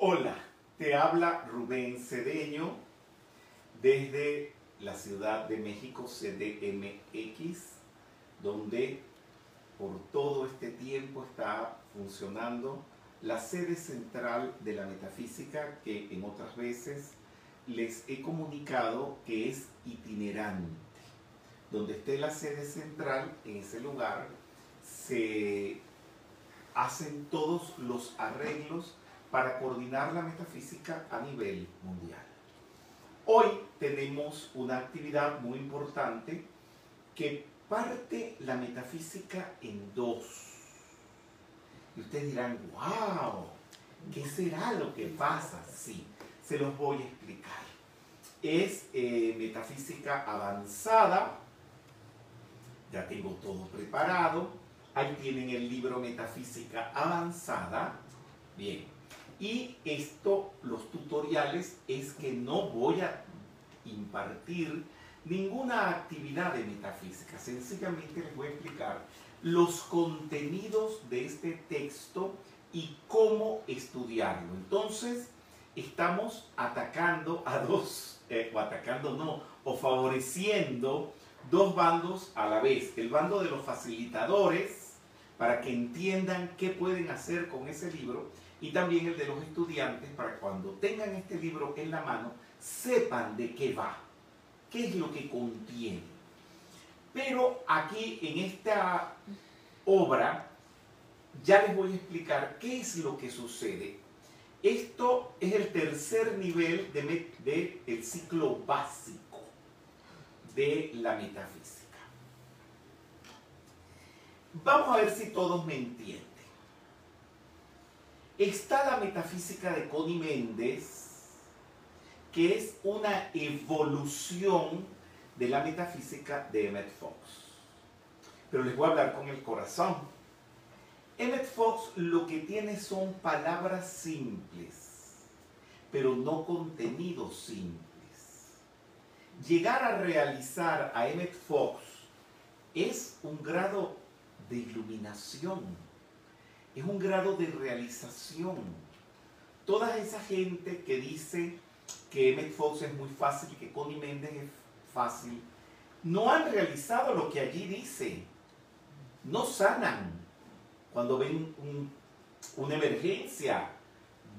Hola, te habla Rubén Cedeño desde la Ciudad de México, CDMX, donde por todo este tiempo está funcionando la sede central de la metafísica que en otras veces les he comunicado que es itinerante. Donde esté la sede central, en ese lugar, se hacen todos los arreglos para coordinar la metafísica a nivel mundial. Hoy tenemos una actividad muy importante que parte la metafísica en dos. Y ustedes dirán, wow, ¿qué será lo que pasa? Sí, se los voy a explicar. Es eh, metafísica avanzada, ya tengo todo preparado, ahí tienen el libro Metafísica Avanzada, bien, y esto, los tutoriales, es que no voy a impartir ninguna actividad de metafísica. Sencillamente les voy a explicar los contenidos de este texto y cómo estudiarlo. Entonces, estamos atacando a dos, eh, o atacando no, o favoreciendo dos bandos a la vez. El bando de los facilitadores, para que entiendan qué pueden hacer con ese libro, y también el de los estudiantes, para cuando tengan este libro en la mano, sepan de qué va, qué es lo que contiene. Pero aquí en esta obra ya les voy a explicar qué es lo que sucede. Esto es el tercer nivel del de, el ciclo básico de la metafísica. Vamos a ver si todos me entienden. Está la metafísica de Connie Méndez, que es una evolución de la metafísica de Emmett Fox. Pero les voy a hablar con el corazón. Emmett Fox lo que tiene son palabras simples, pero no contenidos simples. Llegar a realizar a Emmett Fox es un grado de iluminación, es un grado de realización. Toda esa gente que dice que Emmett Fox es muy fácil, que Connie Méndez es fácil, no han realizado lo que allí dice. No sanan cuando ven una emergencia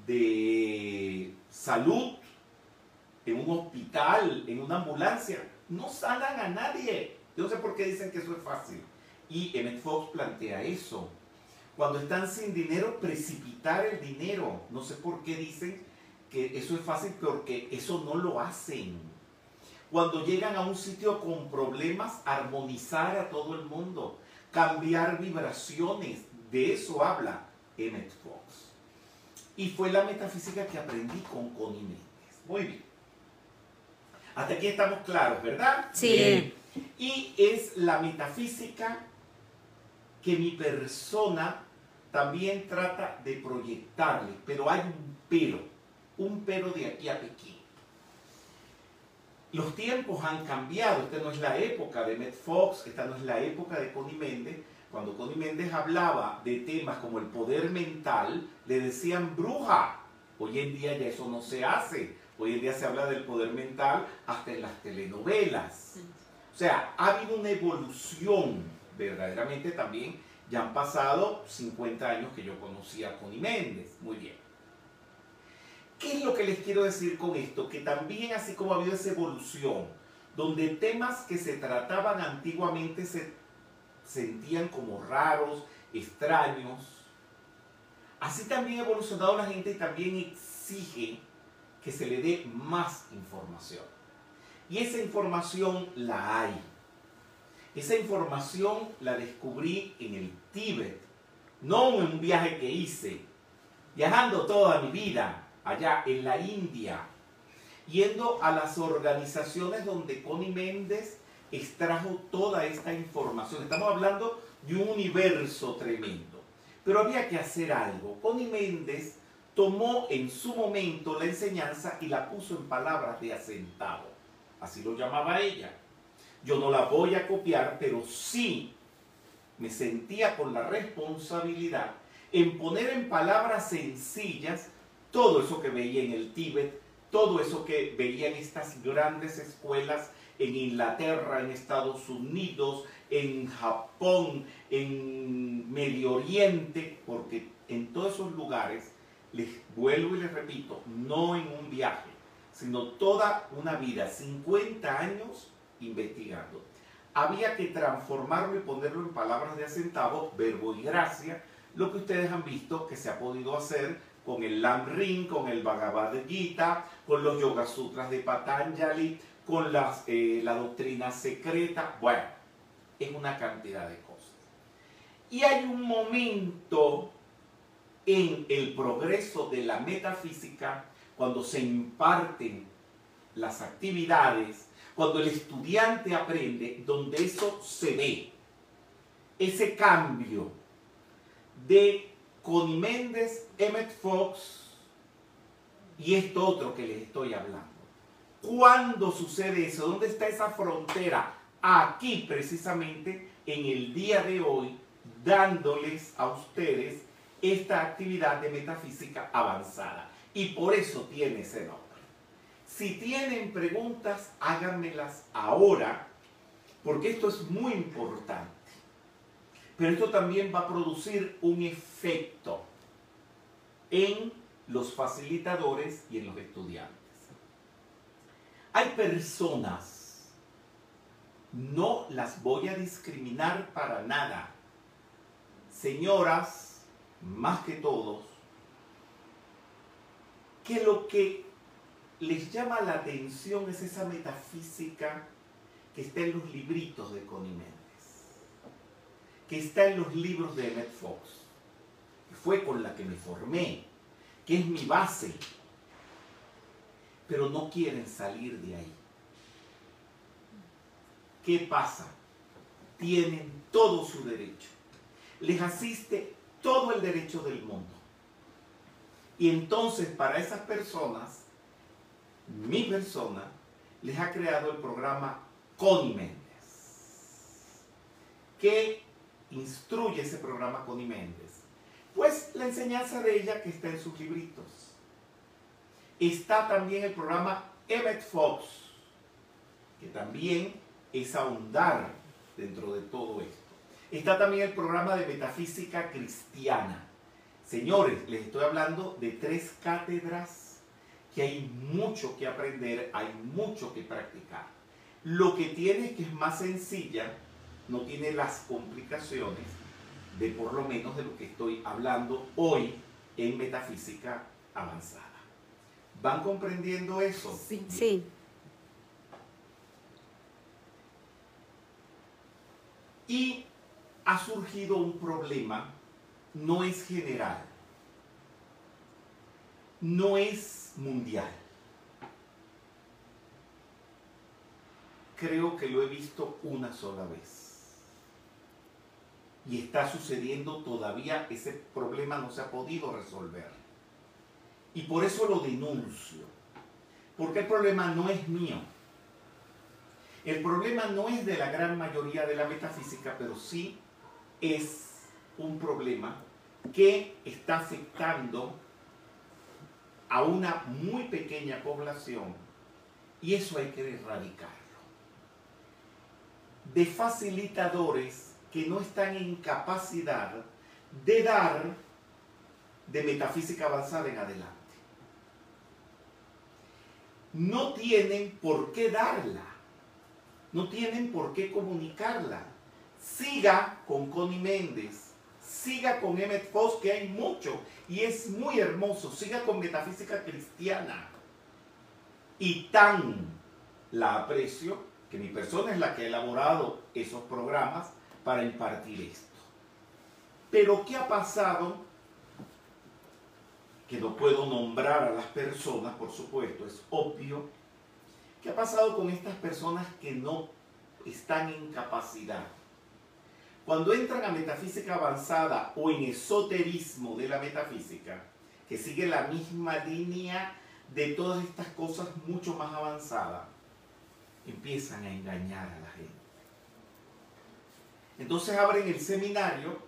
de salud en un hospital, en una ambulancia. No sanan a nadie. Yo no sé por qué dicen que eso es fácil. Y Emmett Fox plantea eso. Cuando están sin dinero, precipitar el dinero. No sé por qué dicen que eso es fácil porque eso no lo hacen. Cuando llegan a un sitio con problemas, armonizar a todo el mundo, cambiar vibraciones, de eso habla Emmett Fox. Y fue la metafísica que aprendí con Connie Méndez. Muy bien. Hasta aquí estamos claros, ¿verdad? Sí. Y es la metafísica que mi persona también trata de proyectarle, pero hay un pero, un pero de aquí a Pekín. Los tiempos han cambiado, esta no es la época de Met Fox, esta no es la época de Connie Méndez. Cuando Connie Méndez hablaba de temas como el poder mental, le decían bruja. Hoy en día ya eso no se hace. Hoy en día se habla del poder mental hasta en las telenovelas. O sea, ha habido una evolución verdaderamente también ya han pasado 50 años que yo conocí a Connie Méndez. Muy bien. ¿Qué es lo que les quiero decir con esto? Que también así como ha habido esa evolución, donde temas que se trataban antiguamente se sentían como raros, extraños, así también ha evolucionado la gente y también exige que se le dé más información. Y esa información la hay. Esa información la descubrí en el Tíbet, no un viaje que hice, viajando toda mi vida allá en la India, yendo a las organizaciones donde Connie Méndez extrajo toda esta información. Estamos hablando de un universo tremendo. Pero había que hacer algo. Connie Méndez tomó en su momento la enseñanza y la puso en palabras de asentado. Así lo llamaba ella. Yo no la voy a copiar, pero sí me sentía con la responsabilidad en poner en palabras sencillas todo eso que veía en el Tíbet, todo eso que veía en estas grandes escuelas en Inglaterra, en Estados Unidos, en Japón, en Medio Oriente, porque en todos esos lugares, les vuelvo y les repito, no en un viaje, sino toda una vida, 50 años investigando. Había que transformarlo y ponerlo en palabras de acentavo, verbo y gracia, lo que ustedes han visto que se ha podido hacer con el Lam con el Bhagavad Gita, con los Yoga Sutras de Patanjali, con las, eh, la doctrina secreta, bueno, es una cantidad de cosas. Y hay un momento en el progreso de la metafísica cuando se imparten las actividades, cuando el estudiante aprende, donde eso se ve, ese cambio de Connie Emmett Fox y esto otro que les estoy hablando. ¿Cuándo sucede eso? ¿Dónde está esa frontera? Aquí precisamente en el día de hoy, dándoles a ustedes esta actividad de metafísica avanzada. Y por eso tiene ese nombre. Si tienen preguntas, háganmelas ahora, porque esto es muy importante. Pero esto también va a producir un efecto en los facilitadores y en los estudiantes. Hay personas, no las voy a discriminar para nada, señoras, más que todos, que lo que les llama la atención es esa metafísica que está en los libritos de Connie que está en los libros de Emmett Fox, que fue con la que me formé, que es mi base, pero no quieren salir de ahí. ¿Qué pasa? Tienen todo su derecho. Les asiste todo el derecho del mundo. Y entonces para esas personas, mi persona, les ha creado el programa Connie Méndez, que instruye ese programa Connie Méndez? Pues la enseñanza de ella que está en sus libritos. Está también el programa Emmett Fox, que también es ahondar dentro de todo esto. Está también el programa de metafísica cristiana. Señores, les estoy hablando de tres cátedras que hay mucho que aprender, hay mucho que practicar. Lo que tiene es que es más sencilla no tiene las complicaciones de por lo menos de lo que estoy hablando hoy en metafísica avanzada. ¿Van comprendiendo eso? Sí. sí. Y ha surgido un problema, no es general, no es mundial. Creo que lo he visto una sola vez y está sucediendo todavía, ese problema no se ha podido resolver. Y por eso lo denuncio, porque el problema no es mío. El problema no es de la gran mayoría de la metafísica, pero sí es un problema que está afectando a una muy pequeña población y eso hay que erradicarlo. De facilitadores que no están en capacidad de dar de metafísica avanzada en adelante. No tienen por qué darla, no tienen por qué comunicarla. Siga con Connie Méndez, siga con Emmett Fox, que hay mucho y es muy hermoso, siga con metafísica cristiana. Y tan la aprecio que mi persona es la que ha elaborado esos programas para impartir esto. Pero ¿qué ha pasado? Que no puedo nombrar a las personas, por supuesto, es obvio. ¿Qué ha pasado con estas personas que no están en capacidad? Cuando entran a metafísica avanzada o en esoterismo de la metafísica, que sigue la misma línea de todas estas cosas mucho más avanzadas, empiezan a engañar a la gente. Entonces abren el seminario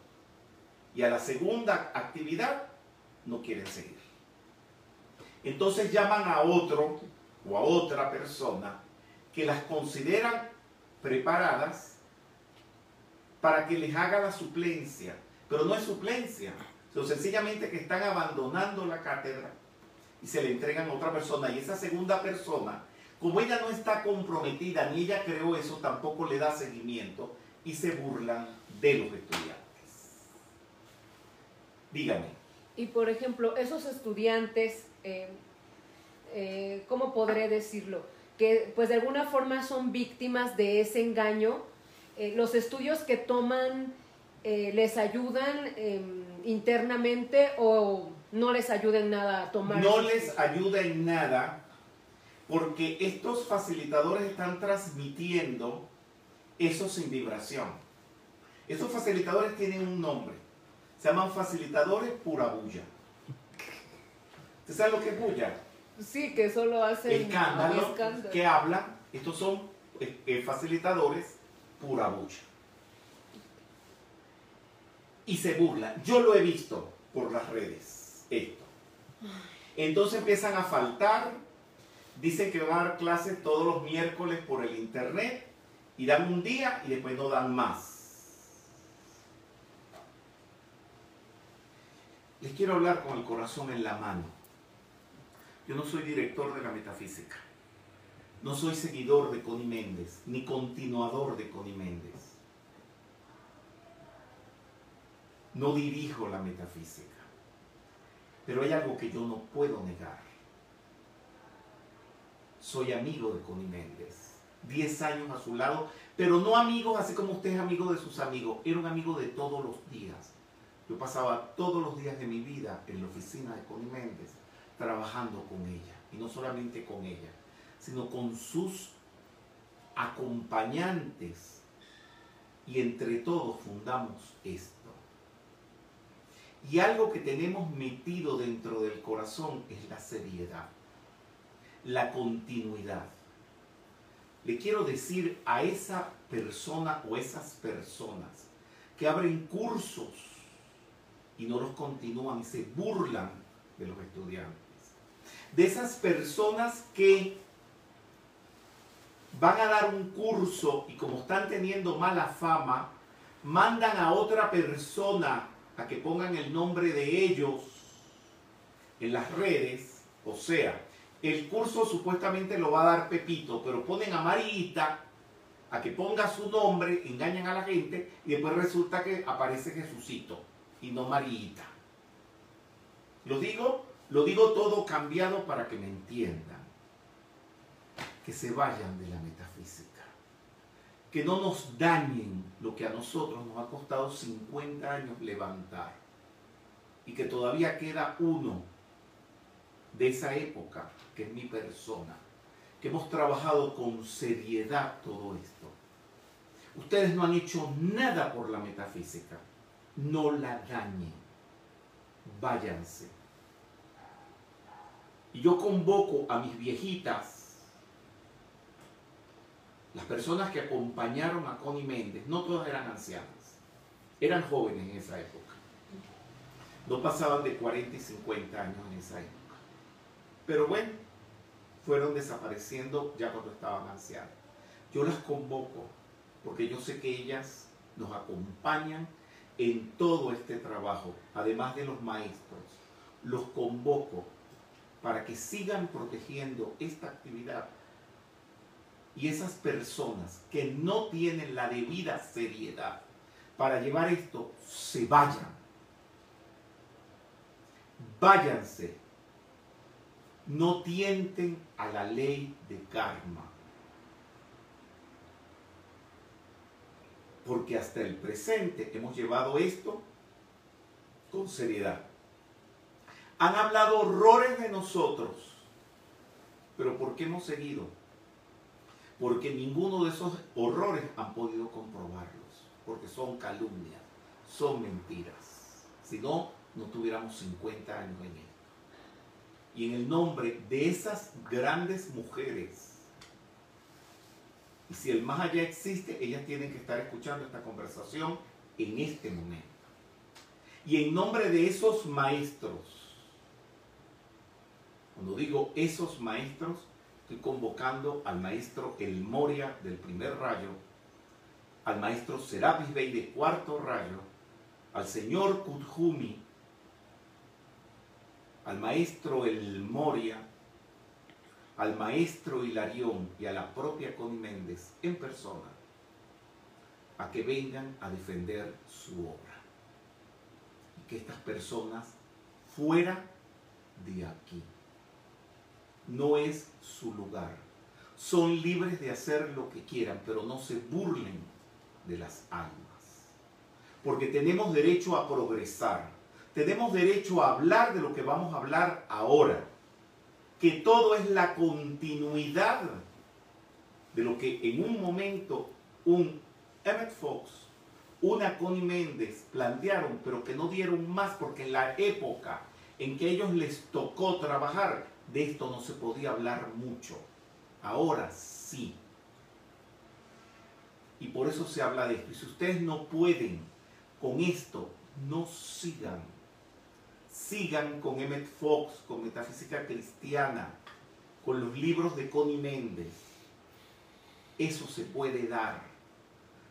y a la segunda actividad no quieren seguir. Entonces llaman a otro o a otra persona que las consideran preparadas para que les haga la suplencia. Pero no es suplencia, sino sencillamente que están abandonando la cátedra y se le entregan a otra persona. Y esa segunda persona, como ella no está comprometida ni ella creó eso, tampoco le da seguimiento y se burlan de los estudiantes. Dígame. Y por ejemplo, esos estudiantes, eh, eh, ¿cómo podré decirlo? Que pues de alguna forma son víctimas de ese engaño. Eh, los estudios que toman les ayudan em, internamente o no les ayuda en nada a tomar. No les ayuda en nada porque estos facilitadores están transmitiendo eso sin vibración. Estos facilitadores tienen un nombre. Se llaman facilitadores pura bulla. ¿Usted sabe lo que es bulla? Sí, que solo hacen escándalo, que hablan. Estos son eh, eh, facilitadores pura bulla. Y se burlan. Yo lo he visto por las redes, esto. Entonces empiezan a faltar. Dicen que van a dar clases todos los miércoles por el internet y dan un día y después no dan más. Les quiero hablar con el corazón en la mano. Yo no soy director de la metafísica. No soy seguidor de Connie Méndez, ni continuador de Connie Méndez. No dirijo la metafísica. Pero hay algo que yo no puedo negar. Soy amigo de Connie Méndez. Diez años a su lado, pero no amigos así como usted es amigo de sus amigos. Era un amigo de todos los días yo pasaba todos los días de mi vida en la oficina de Connie Méndez trabajando con ella. Y no solamente con ella, sino con sus acompañantes. Y entre todos fundamos esto. Y algo que tenemos metido dentro del corazón es la seriedad, la continuidad. Le quiero decir a esa persona o esas personas que abren cursos y no los continúan y se burlan de los estudiantes. De esas personas que van a dar un curso y como están teniendo mala fama, mandan a otra persona a que pongan el nombre de ellos en las redes, o sea, el curso supuestamente lo va a dar Pepito, pero ponen a Marita a que ponga su nombre, engañan a la gente y después resulta que aparece Jesucito y no Marita. Lo digo, lo digo todo cambiado para que me entiendan. Que se vayan de la metafísica. Que no nos dañen lo que a nosotros nos ha costado 50 años levantar. Y que todavía queda uno de esa época, que es mi persona. Que hemos trabajado con seriedad todo esto. Ustedes no han hecho nada por la metafísica no la dañen, váyanse. Y yo convoco a mis viejitas, las personas que acompañaron a Connie Méndez, no todas eran ancianas, eran jóvenes en esa época. No pasaban de 40 y 50 años en esa época. Pero bueno, fueron desapareciendo ya cuando estaban ancianas. Yo las convoco porque yo sé que ellas nos acompañan en todo este trabajo, además de los maestros, los convoco para que sigan protegiendo esta actividad y esas personas que no tienen la debida seriedad para llevar esto, se vayan. Váyanse. No tienten a la ley de karma. porque hasta el presente hemos llevado esto con seriedad. Han hablado horrores de nosotros, pero ¿por qué hemos seguido? Porque ninguno de esos horrores han podido comprobarlos, porque son calumnias, son mentiras. Si no, no tuviéramos 50 años en esto. Y en el nombre de esas grandes mujeres, y si el más allá existe, ellas tienen que estar escuchando esta conversación en este momento. Y en nombre de esos maestros, Cuando digo esos maestros, convocando al maestro El Moria del primer rayo, al maestro Serapis Bey de cuarto rayo, al señor Kutjumi, al maestro El Moria, al maestro Hilarión y a la propia Connie Méndez en persona a que vengan a defender su obra. Y que estas personas fuera de aquí. No es su lugar. Son libres de hacer lo que quieran, pero no se burlen de las almas. Porque tenemos derecho a progresar. Tenemos derecho a hablar de lo que vamos a hablar ahora. Que todo es la continuidad de lo que en un momento un Emmett Fox, una Connie Méndez plantearon, pero que no dieron más porque en la época en que ellos les tocó trabajar, de esto no se podía hablar mucho. Ahora sí. Y por eso se habla de esto. Y si ustedes no pueden con esto, no sigan. Sigan con Emmett Fox, con Metafísica Cristiana, con los libros de Connie Méndez. Eso se puede dar.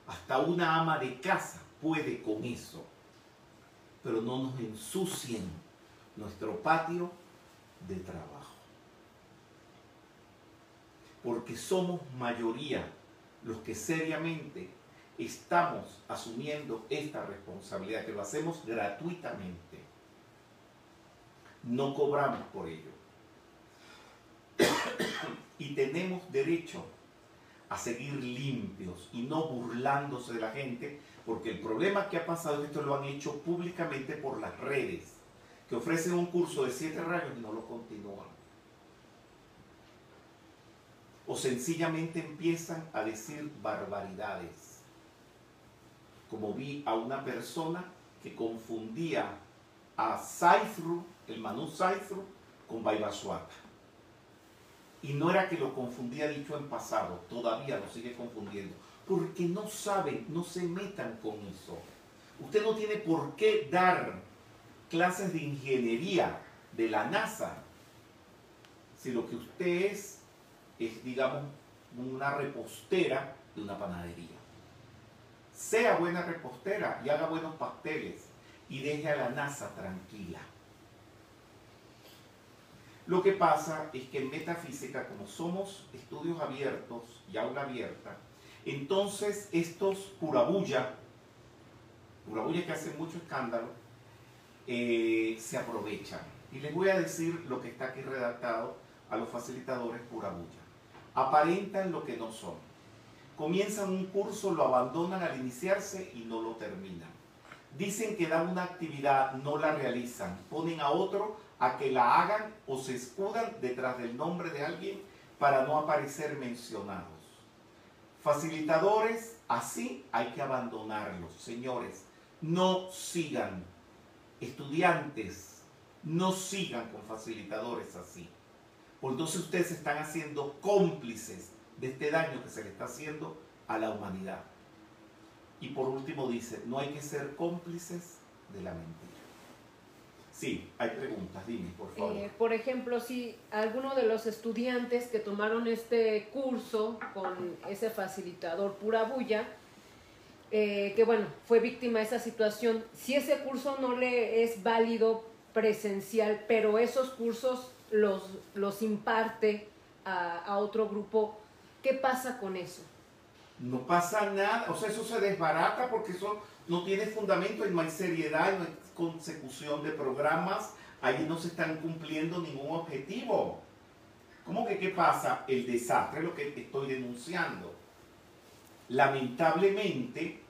Hasta una ama de casa puede con eso. Pero no nos ensucien nuestro patio de trabajo. Porque somos mayoría los que seriamente estamos asumiendo esta responsabilidad, que lo hacemos gratuitamente. No cobramos por ello. y tenemos derecho a seguir limpios y no burlándose de la gente, porque el problema que ha pasado es esto lo han hecho públicamente por las redes, que ofrecen un curso de siete rayos y no lo continúan. O sencillamente empiezan a decir barbaridades. Como vi a una persona que confundía a Saifru, el Manu Saifru, con Baibasuata. Y no era que lo confundía dicho en pasado, todavía lo sigue confundiendo. Porque no saben, no se metan con eso. Usted no tiene por qué dar clases de ingeniería de la NASA si lo que usted es es, digamos, una repostera de una panadería. Sea buena repostera y haga buenos pasteles y deje a la NASA tranquila. Lo que pasa es que en metafísica, como somos estudios abiertos y aula abierta, entonces estos purabulla, purabulla que hacen mucho escándalo, eh, se aprovechan. Y les voy a decir lo que está aquí redactado a los facilitadores purabulla. Aparentan lo que no son. Comienzan un curso, lo abandonan al iniciarse y no lo terminan. Dicen que dan una actividad, no la realizan. Ponen a otro a que la hagan o se escudan detrás del nombre de alguien para no aparecer mencionados. Facilitadores, así hay que abandonarlos. Señores, no sigan. Estudiantes, no sigan con facilitadores así. Por entonces ustedes están haciendo cómplices de este daño que se le está haciendo a la humanidad. Y por último dice, no hay que ser cómplices de la mentira. Sí, hay preguntas, dime, por favor. Eh, por ejemplo, si alguno de los estudiantes que tomaron este curso con ese facilitador pura bulla, eh, que bueno, fue víctima de esa situación, si ese curso no le es válido presencial, pero esos cursos los, los imparte a, otro grupo, ¿qué pasa con eso? No pasa nada, o sea, eso se desbarata porque eso no tiene fundamento y no hay seriedad, no hay consecución de programas, ahí no se están cumpliendo ningún objetivo. ¿Cómo que qué pasa? El desastre es lo que estoy denunciando. Lamentablemente,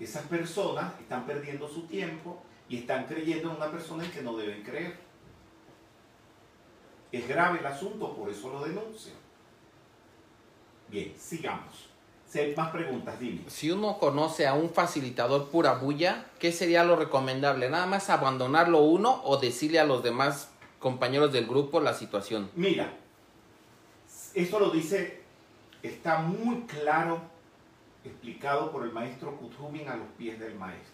esas personas están perdiendo su tiempo y están creyendo en una persona en que no deben creer. Es grave el asunto, por eso lo denuncio. Bien, sigamos. Si hay más preguntas, dime. Si uno conoce a un facilitador pura bulla, ¿qué sería lo recomendable? ¿Nada más abandonarlo uno o decirle a los demás compañeros del grupo la situación? Mira, eso lo dice, está muy claro explicado por el maestro Kuthumin a los pies del maestro.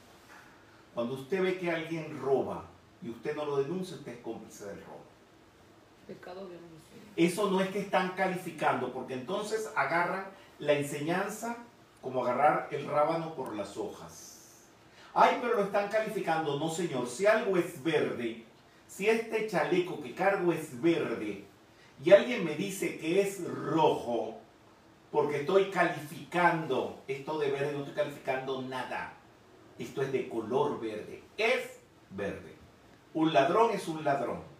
Cuando usted ve que alguien roba y usted no lo denuncia, usted es cómplice del robo. De. Eso no es que están calificando, porque entonces agarran la enseñanza como agarrar el rábano por las hojas. Ay, pero lo están calificando. No, señor. Si algo es verde, si este chaleco que cargo es verde, y alguien me dice que es rojo, porque estoy calificando esto de verde, no estoy calificando nada. Esto es de color verde. Es verde. Un ladrón es un ladrón.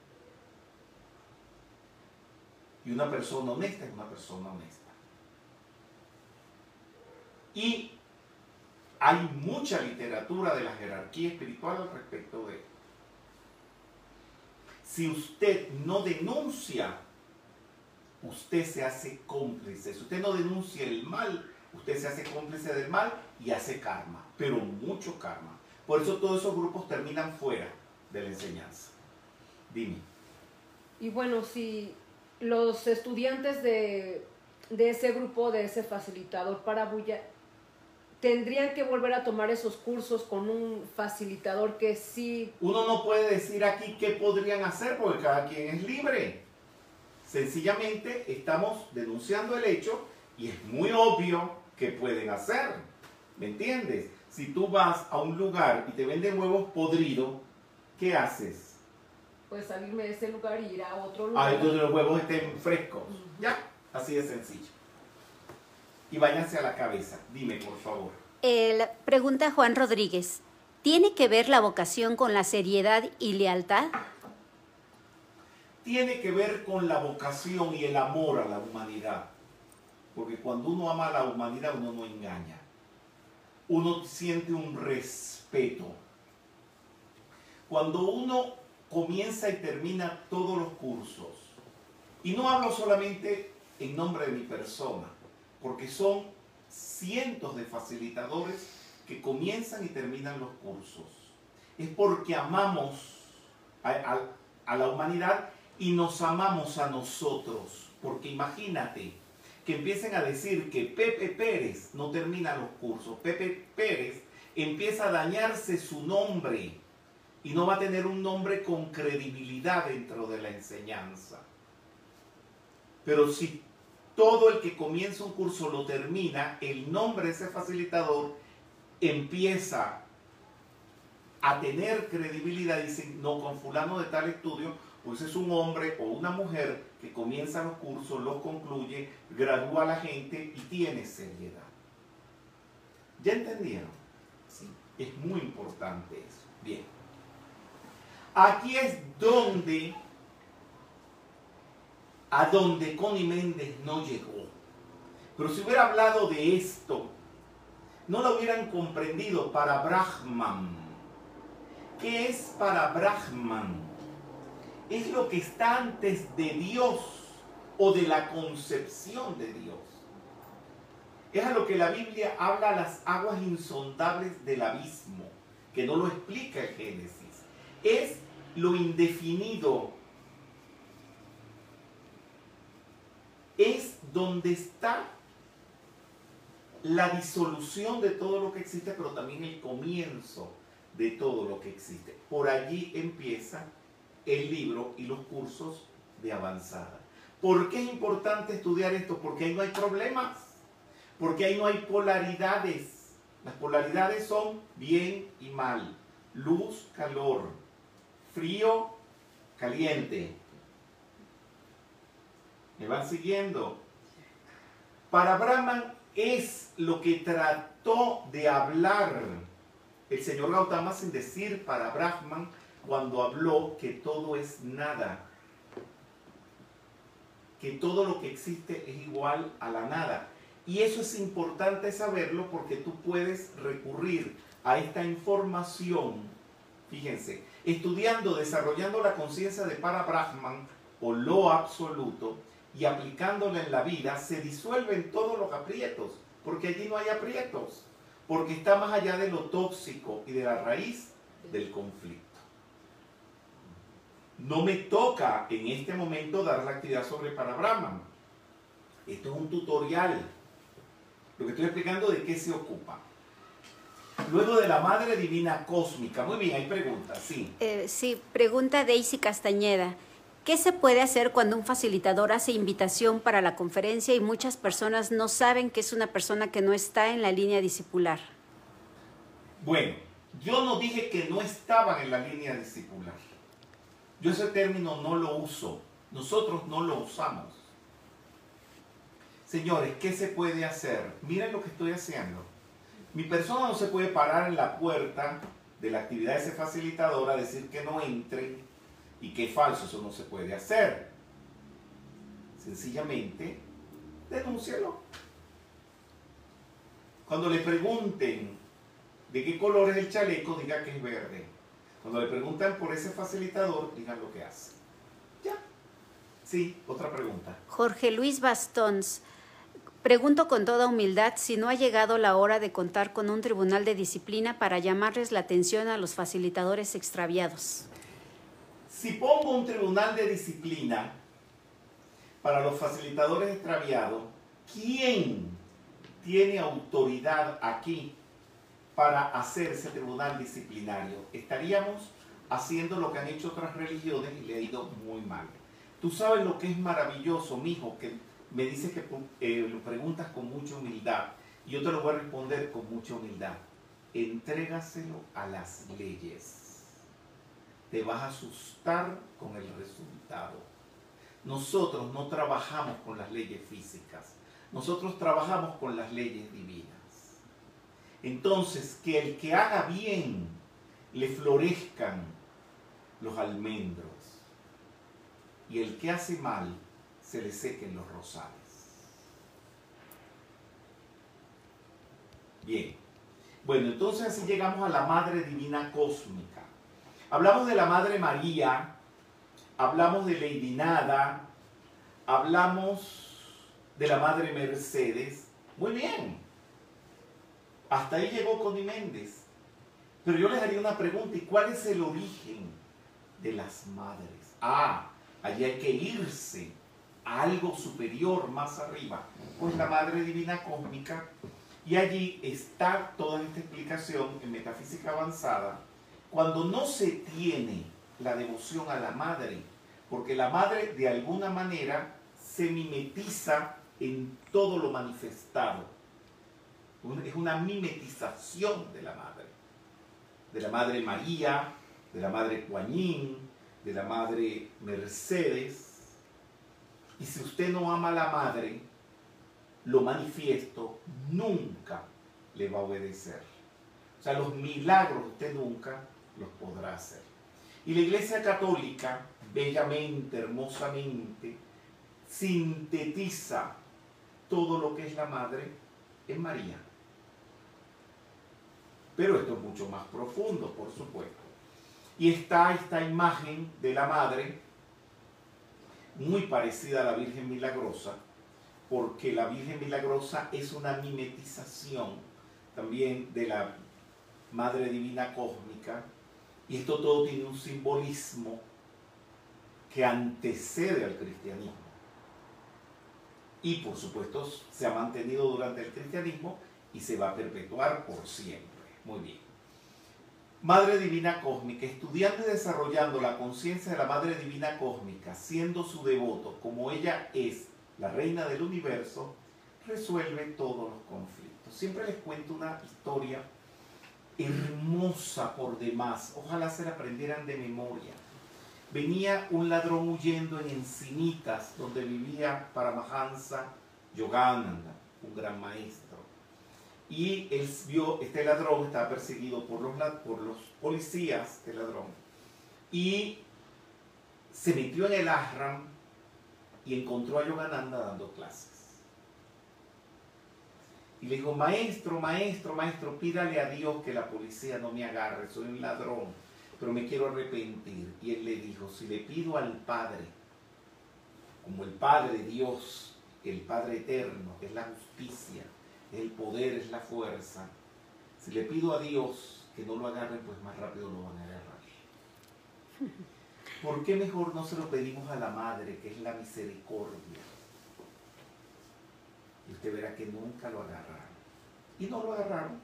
Y una persona honesta es una persona honesta. Y hay mucha literatura de la jerarquía espiritual al respecto de esto. Si usted no denuncia, usted se hace cómplice. Si usted no denuncia el mal, usted se hace cómplice del mal y hace karma, pero mucho karma. Por eso todos esos grupos terminan fuera de la enseñanza. Dime. Y bueno, si los estudiantes de, de ese grupo, de ese facilitador para bulla, tendrían que volver a tomar esos cursos con un facilitador que sí... Uno no puede decir aquí qué podrían hacer porque cada quien es libre. Sencillamente estamos denunciando el hecho y es muy obvio que pueden hacer. ¿Me entiendes? Si tú vas a un lugar y te venden huevos podridos, ¿qué haces? Pues salirme de ese lugar y ir a otro lugar. Ahí donde los huevos estén frescos. Ya, así de sencillo. Y váyanse a la cabeza. Dime, por favor. El, pregunta Juan Rodríguez. ¿Tiene que ver la vocación con la seriedad y lealtad? Tiene que ver con la vocación y el amor a la humanidad. Porque cuando uno ama a la humanidad, uno no engaña. Uno siente un respeto. Cuando uno comienza y termina todos los cursos, y no hablo solamente en nombre de mi persona, porque son cientos de facilitadores que comienzan y terminan los cursos. Es porque amamos a, a- la humanidad y nos amamos a nosotros. Porque imagínate que empiecen a decir que Pepe Pérez no termina los cursos. Pepe Pérez empieza a dañarse su nombre y no va a tener un nombre con credibilidad dentro de la enseñanza. Pero si todo el que comienza un curso lo termina, el nombre de ese facilitador empieza a tener credibilidad. Dicen, no, con fulano de tal estudio, pues es un hombre o una mujer que comienza los cursos, los concluye, gradúa a la gente y tiene seriedad. ¿Ya entendieron? Sí, es muy importante eso. Bien. Aquí es donde a donde Connie Méndez no llegó. Pero si hubiera hablado de esto, no lo hubieran comprendido para Brahman. ¿Qué es para Brahman? Es lo que está antes de Dios o de la concepción de Dios. Es a lo que la Biblia habla las aguas insondables del abismo, que no lo explica Génesis. Es lo indefinido, es donde está la disolución de todo lo que existe, pero también el comienzo de todo lo que existe. Por allí empieza el libro y los cursos de avanzada. ¿Por qué es importante estudiar esto? Porque ahí no hay problemas, porque ahí no hay polaridades. Las polaridades son bien y mal, luz, calor, frío, caliente. ¿Me van siguiendo? Para Brahman es lo que trató de hablar el señor Gautama sin decir para Brahman cuando habló que todo es nada, que todo lo que existe es igual a la nada. Y eso es importante saberlo porque tú puedes recurrir a esta información, fíjense, estudiando, desarrollando la conciencia de para Brahman o lo absoluto y aplicándola en la vida, se disuelven todos los aprietos, porque allí no hay aprietos, porque está más allá de lo tóxico y de la raíz del conflicto. No me toca en este momento dar la actividad sobre para Brahman. Esto es un tutorial. Lo que estoy explicando de qué se ocupa. Luego de la Madre Divina Cósmica. Muy bien, hay preguntas, sí. Eh, sí, pregunta Daisy Castañeda. ¿Qué se puede hacer cuando un facilitador hace invitación para la conferencia y muchas personas no saben que es una persona que no está en la línea discipular? Bueno, yo no dije que no estaban en la línea discipular. Yo ese término no lo uso. Nosotros no lo usamos. Señores, ¿qué se puede hacer? Miren lo que estoy haciendo. Mi persona no se puede parar en la puerta de la actividad de ese facilitador a decir que no entren y que es falso, eso no se puede hacer. Sencillamente, denúncialo. Cuando le pregunten de qué color es el chaleco, diga que es verde. Cuando le preguntan por ese facilitador, digan lo que hace. Ya. Sí, otra pregunta. Jorge Luis Bastons. Pregunto con toda humildad si no ha llegado la hora de contar con un tribunal de disciplina para llamarles la atención a los facilitadores extraviados. Si pongo un tribunal de disciplina para los facilitadores extraviados, ¿quién tiene autoridad aquí para hacer ese tribunal disciplinario? Estaríamos haciendo lo que han hecho otras religiones y le ha ido muy mal. Tú sabes lo que es maravilloso, mijo, que me dices que eh, lo preguntas con mucha humildad. Y yo te lo voy a responder con mucha humildad. Entrégaselo a las leyes te vas a asustar con el resultado. Nosotros no trabajamos con las leyes físicas, nosotros trabajamos con las leyes divinas. Entonces, que el que haga bien le florezcan los almendros y el que hace mal se le sequen los rosales. Bien, bueno, entonces así llegamos a la Madre Divina Cósmica. Hablamos de la Madre María, hablamos de Lady Nada, hablamos de la Madre Mercedes. Muy bien. Hasta ahí llegó Connie Méndez. Pero yo les haría una pregunta, ¿y cuál es el origen de las madres? Ah, allí hay que irse algo superior, más arriba. Pues la Madre Divina Cósmica. Y allí está toda esta explicación en metafísica avanzada cuando no se tiene la devoción a la madre, porque la madre de alguna manera se mimetiza en todo lo manifestado. Es una mimetización de la madre. De la madre María, de la madre Juanín, de la madre Mercedes. Y si usted no ama a la madre, lo manifiesto nunca le va a obedecer. O sea, los milagros usted nunca los podrá hacer. Y la Iglesia Católica, bellamente, hermosamente, sintetiza todo lo que es la madre en María. Pero esto es mucho más profundo, por supuesto. Y está esta imagen de la madre, muy parecida a la Virgen Milagrosa, porque la Virgen Milagrosa es una mimetización también de la Madre Divina Cósmica, y esto todo tiene un simbolismo que antecede al cristianismo. Y por supuesto se ha mantenido durante el cristianismo y se va a perpetuar por siempre. Muy bien. Madre Divina Cósmica, estudiando y desarrollando la conciencia de la Madre Divina Cósmica, siendo su devoto como ella es la reina del universo, resuelve todos los conflictos. Siempre les cuento una historia hermosa por demás. Ojalá se la aprendieran de memoria. Venía un ladrón huyendo en Encinitas, donde vivía Paramahansa Yogananda, un gran maestro. Y él vio, este ladrón estaba perseguido por los, por los policías, este ladrón. Y se metió en el ashram y encontró a Yogananda dando clases. Y le dijo, maestro, maestro, maestro, pídale a Dios que la policía no me agarre, soy un ladrón, pero me quiero arrepentir. Y él le dijo, si le pido al Padre, como el Padre de Dios, el Padre eterno, que es la justicia, el poder, es la fuerza, si le pido a Dios que no lo agarren, pues más rápido lo van a agarrar. ¿Por qué mejor no se lo pedimos a la Madre, que es la misericordia? Y usted verá que nunca lo agarraron. Y no lo agarraron.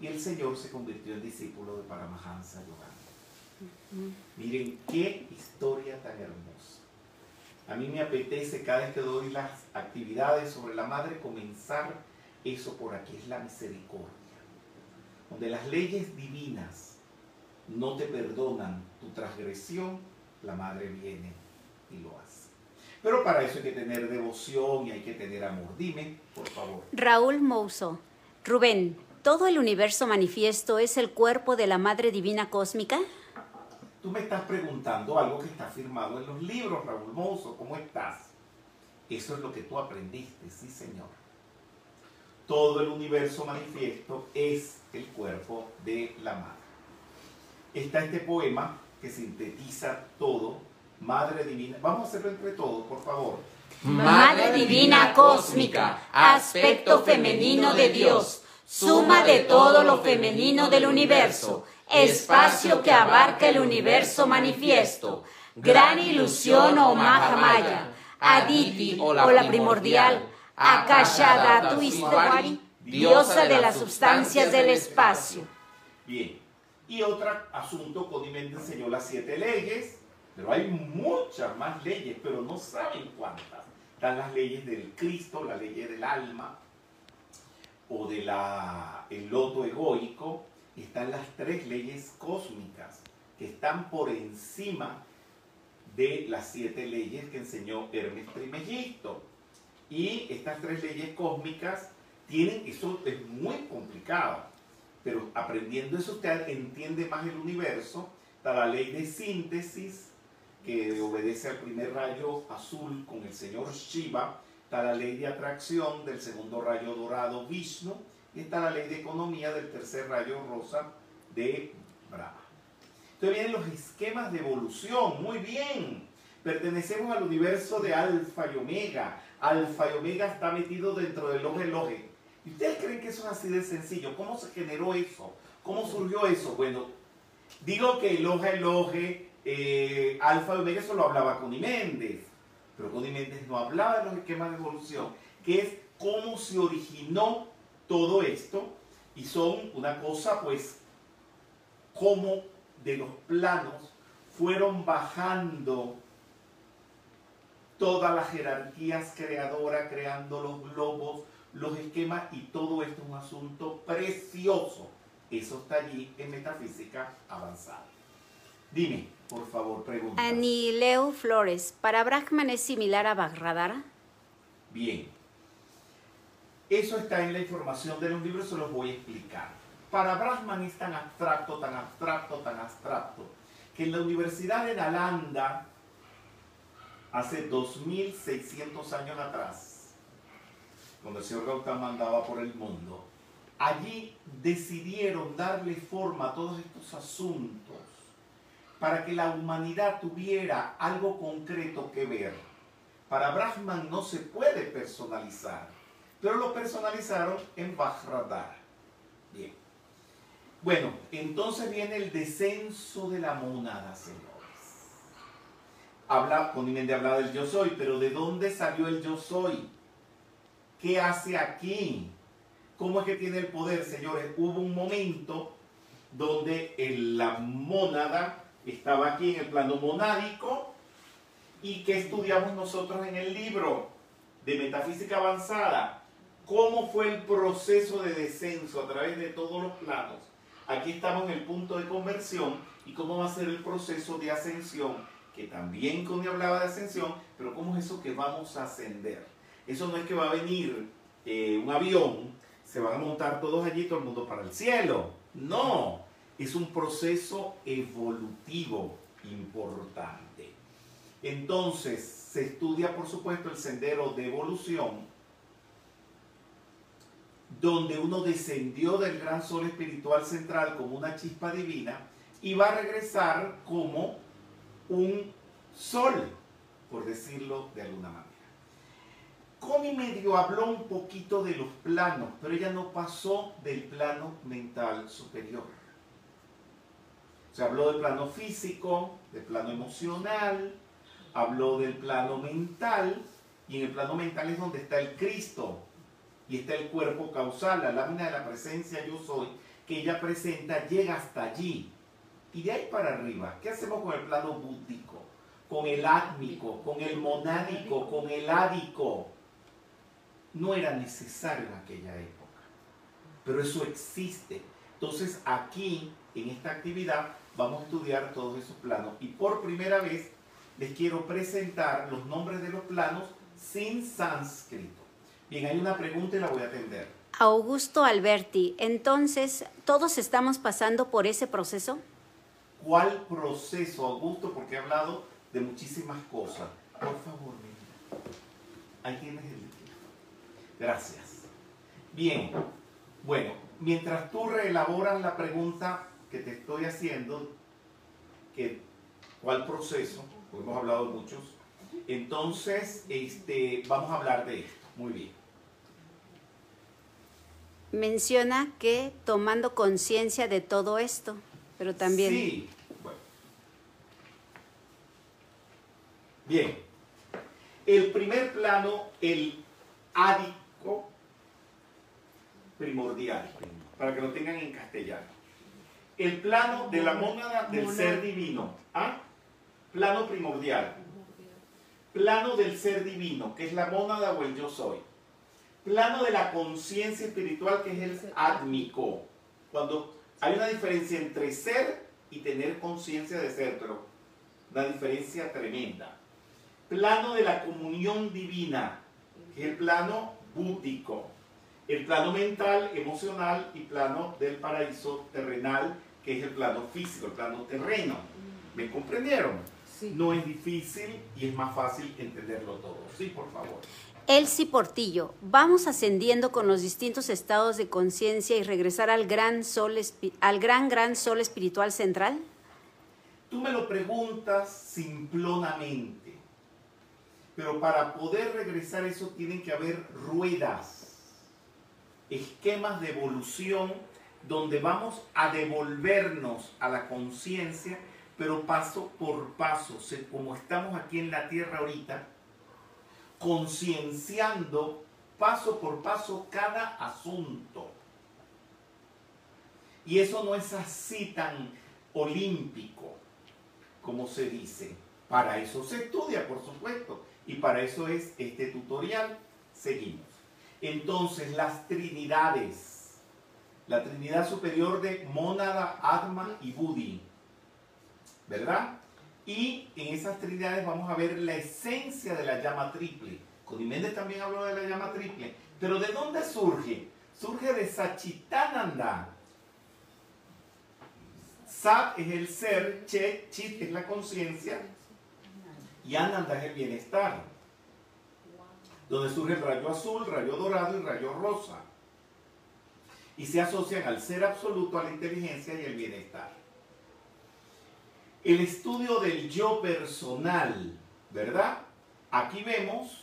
Y el Señor se convirtió en discípulo de Paramahansa Yoga. Miren qué historia tan hermosa. A mí me apetece cada vez que doy las actividades sobre la madre comenzar eso por aquí, es la misericordia. Donde las leyes divinas no te perdonan tu transgresión, la madre viene y lo hace. Pero para eso hay que tener devoción y hay que tener amor. Dime, por favor. Raúl Mouso. Rubén, ¿todo el universo manifiesto es el cuerpo de la Madre Divina Cósmica? Tú me estás preguntando algo que está firmado en los libros, Raúl Mozo, ¿cómo estás? Eso es lo que tú aprendiste, sí señor. Todo el universo manifiesto es el cuerpo de la madre. Está este poema que sintetiza todo, Madre Divina. Vamos a hacerlo entre todos, por favor. Madre Divina Cósmica, aspecto femenino de Dios, suma de todo lo femenino del universo espacio que abarca el universo manifiesto, gran ilusión o Mahamaya, Aditi o la primordial, Akashadatu Istwari, diosa de las sustancias del espacio. Bien, y otro asunto, Conime enseñó las siete leyes, pero hay muchas más leyes, pero no saben cuántas. Están las leyes del Cristo, la ley del alma, o del el loto egoico, están las tres leyes cósmicas que están por encima de las siete leyes que enseñó Hermes Trismegisto. Y estas tres leyes cósmicas tienen, eso es muy complicado, pero aprendiendo eso usted entiende más el universo. Está la ley de síntesis, que obedece al primer rayo azul con el señor Shiva. Está la ley de atracción del segundo rayo dorado Vishnu y está la ley de economía del tercer rayo rosa de Brahma. Entonces vienen los esquemas de evolución, muy bien. Pertenecemos al universo de alfa y omega. Alfa y omega está metido dentro del loge loge. ¿Y ustedes creen que eso es así de sencillo? ¿Cómo se generó eso? ¿Cómo surgió eso? Bueno, digo que el loge loge, eh, alfa y omega, eso lo hablaba Connie Méndez. Pero Connie Méndez no hablaba de los esquemas de evolución, que es cómo se originó todo esto y son una cosa pues como de los planos fueron bajando todas las jerarquías creadoras, creando los globos, los esquemas y todo esto es un asunto precioso. Eso está allí en metafísica avanzada. Dime, por favor, pregunta. Anileo Flores, ¿para Brahman es similar a Bagradara? Bien, eso está en la información de los libros, se los voy a explicar. Para Brahman es tan abstracto, tan abstracto, tan abstracto, que en la Universidad de Nalanda, hace 2600 años atrás, cuando el señor Gautama andaba por el mundo, allí decidieron darle forma a todos estos asuntos para que la humanidad tuviera algo concreto que ver. Para Brahman no se puede personalizar pero lo personalizaron en Vajradhara. Bien. Bueno, entonces viene el descenso de la monada, señores. Habla, de hablar del yo soy, pero ¿de dónde salió el yo soy? ¿Qué hace aquí? ¿Cómo es que tiene el poder, señores? Hubo un momento donde la mónada estaba aquí en el plano monádico y que estudiamos nosotros en el libro de metafísica avanzada cómo fue el proceso de descenso a través de todos los planos. Aquí estamos en el punto de conversión y cómo va a ser el proceso de ascensión, que también Connie hablaba de ascensión, pero cómo es eso que vamos a ascender. Eso no es que va a venir eh, un avión, se van a montar todos allí, todo el mundo para el cielo. No, es un proceso evolutivo importante. Entonces, se estudia, por supuesto, el sendero de evolución donde uno descendió del gran sol espiritual central como una chispa divina y va a regresar como un sol, por decirlo de alguna manera. Comi medio habló un poquito de los planos, pero ella no pasó del plano mental superior. Se habló del plano físico, del plano emocional, habló del plano mental, y en el plano mental es donde está el Cristo, y está el cuerpo causal, la lámina de la presencia yo soy, que ella presenta, llega hasta allí. Y de ahí para arriba, ¿qué hacemos con el plano búdico? Con el átmico, con el monádico, con el ádico. No era necesario en aquella época, pero eso existe. Entonces aquí, en esta actividad, vamos a estudiar todos esos planos. Y por primera vez les quiero presentar los nombres de los planos sin sánscrito. Bien, hay una pregunta y la voy a atender. Augusto Alberti, entonces, ¿todos estamos pasando por ese proceso? ¿Cuál proceso, Augusto? Porque he hablado de muchísimas cosas. Por favor, mira. Ahí tienes el líquido. Gracias. Bien. Bueno, mientras tú reelaboras la pregunta que te estoy haciendo, que, ¿cuál proceso? Porque hemos hablado de muchos. Entonces, este, vamos a hablar de esto. Muy bien. Menciona que tomando conciencia de todo esto, pero también... Sí, bueno. Bien. El primer plano, el ádico primordial, para que lo tengan en castellano. El plano de la mónada del ser divino. ¿Ah? Plano primordial. Plano del ser divino, que es la mónada o el yo soy. Plano de la conciencia espiritual, que es el átmico. Cuando hay una diferencia entre ser y tener conciencia de ser, pero una diferencia tremenda. Plano de la comunión divina, que es el plano búdico. El plano mental, emocional y plano del paraíso terrenal, que es el plano físico, el plano terreno. ¿Me comprendieron? Sí. No es difícil y es más fácil entenderlo todo. Sí, por favor. Elsie Portillo, vamos ascendiendo con los distintos estados de conciencia y regresar al gran sol al gran gran sol espiritual central? Tú me lo preguntas simplonamente, pero para poder regresar eso tienen que haber ruedas, esquemas de evolución donde vamos a devolvernos a la conciencia, pero paso por paso, como estamos aquí en la Tierra ahorita, concienciando paso por paso cada asunto. Y eso no es así tan olímpico como se dice. Para eso se estudia, por supuesto. Y para eso es este tutorial. Seguimos. Entonces, las trinidades. La trinidad superior de Mónada, Atma y Budi. ¿Verdad? Y en esas trinidades vamos a ver la esencia de la llama triple. Codiméndez también habló de la llama triple. Pero ¿de dónde surge? Surge de Sachitananda. Sat es el ser, Chet, Chit es la conciencia y Ananda es el bienestar. Donde surge el rayo azul, rayo dorado y rayo rosa. Y se asocian al ser absoluto, a la inteligencia y el bienestar. El estudio del yo personal, ¿verdad? Aquí vemos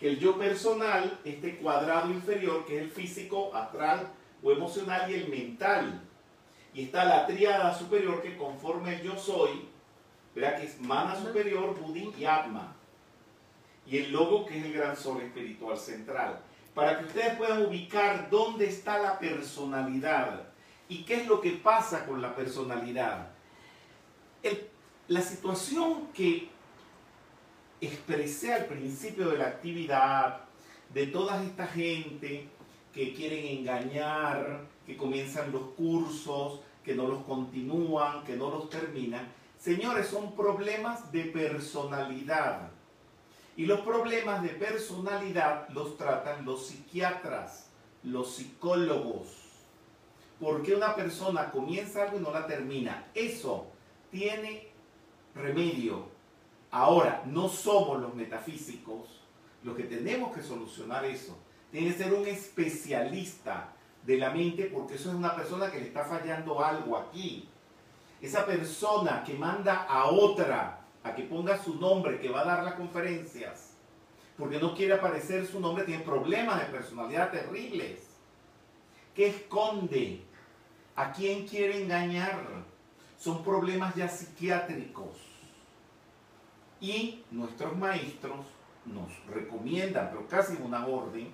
que el yo personal, este cuadrado inferior, que es el físico, astral o emocional y el mental. Y está la tríada superior que conforme el yo soy, ¿verdad? Que es mana superior, Budi y Atma. Y el logo que es el gran sol espiritual central. Para que ustedes puedan ubicar dónde está la personalidad y qué es lo que pasa con la personalidad. La situación que expresé al principio de la actividad, de toda esta gente que quieren engañar, que comienzan los cursos, que no los continúan, que no los terminan. Señores, son problemas de personalidad. Y los problemas de personalidad los tratan los psiquiatras, los psicólogos. Porque una persona comienza algo y no la termina. Eso tiene remedio. Ahora, no somos los metafísicos los que tenemos que solucionar eso. Tiene que ser un especialista de la mente porque eso es una persona que le está fallando algo aquí. Esa persona que manda a otra a que ponga su nombre, que va a dar las conferencias, porque no quiere aparecer su nombre, tiene problemas de personalidad terribles. ¿Qué esconde? ¿A quién quiere engañar? Son problemas ya psiquiátricos. Y nuestros maestros nos recomiendan, pero casi una orden,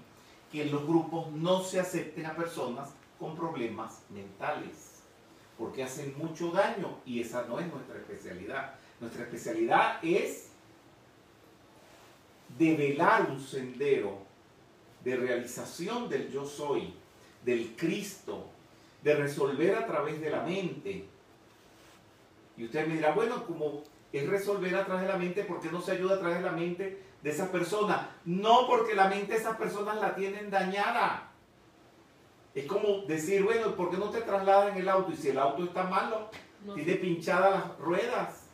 que en los grupos no se acepten a personas con problemas mentales. porque hacen mucho daño y esa no es nuestra especialidad. Nuestra especialidad es develar un sendero de realización del yo soy, del Cristo, de resolver a través de la mente. Y usted me dirá, bueno, como es resolver a través de la mente, ¿por qué no se ayuda a través de la mente de esas personas? No porque la mente de esas personas la tienen dañada. Es como decir, bueno, ¿por qué no te trasladan el auto? Y si el auto está malo, tiene pinchadas las ruedas,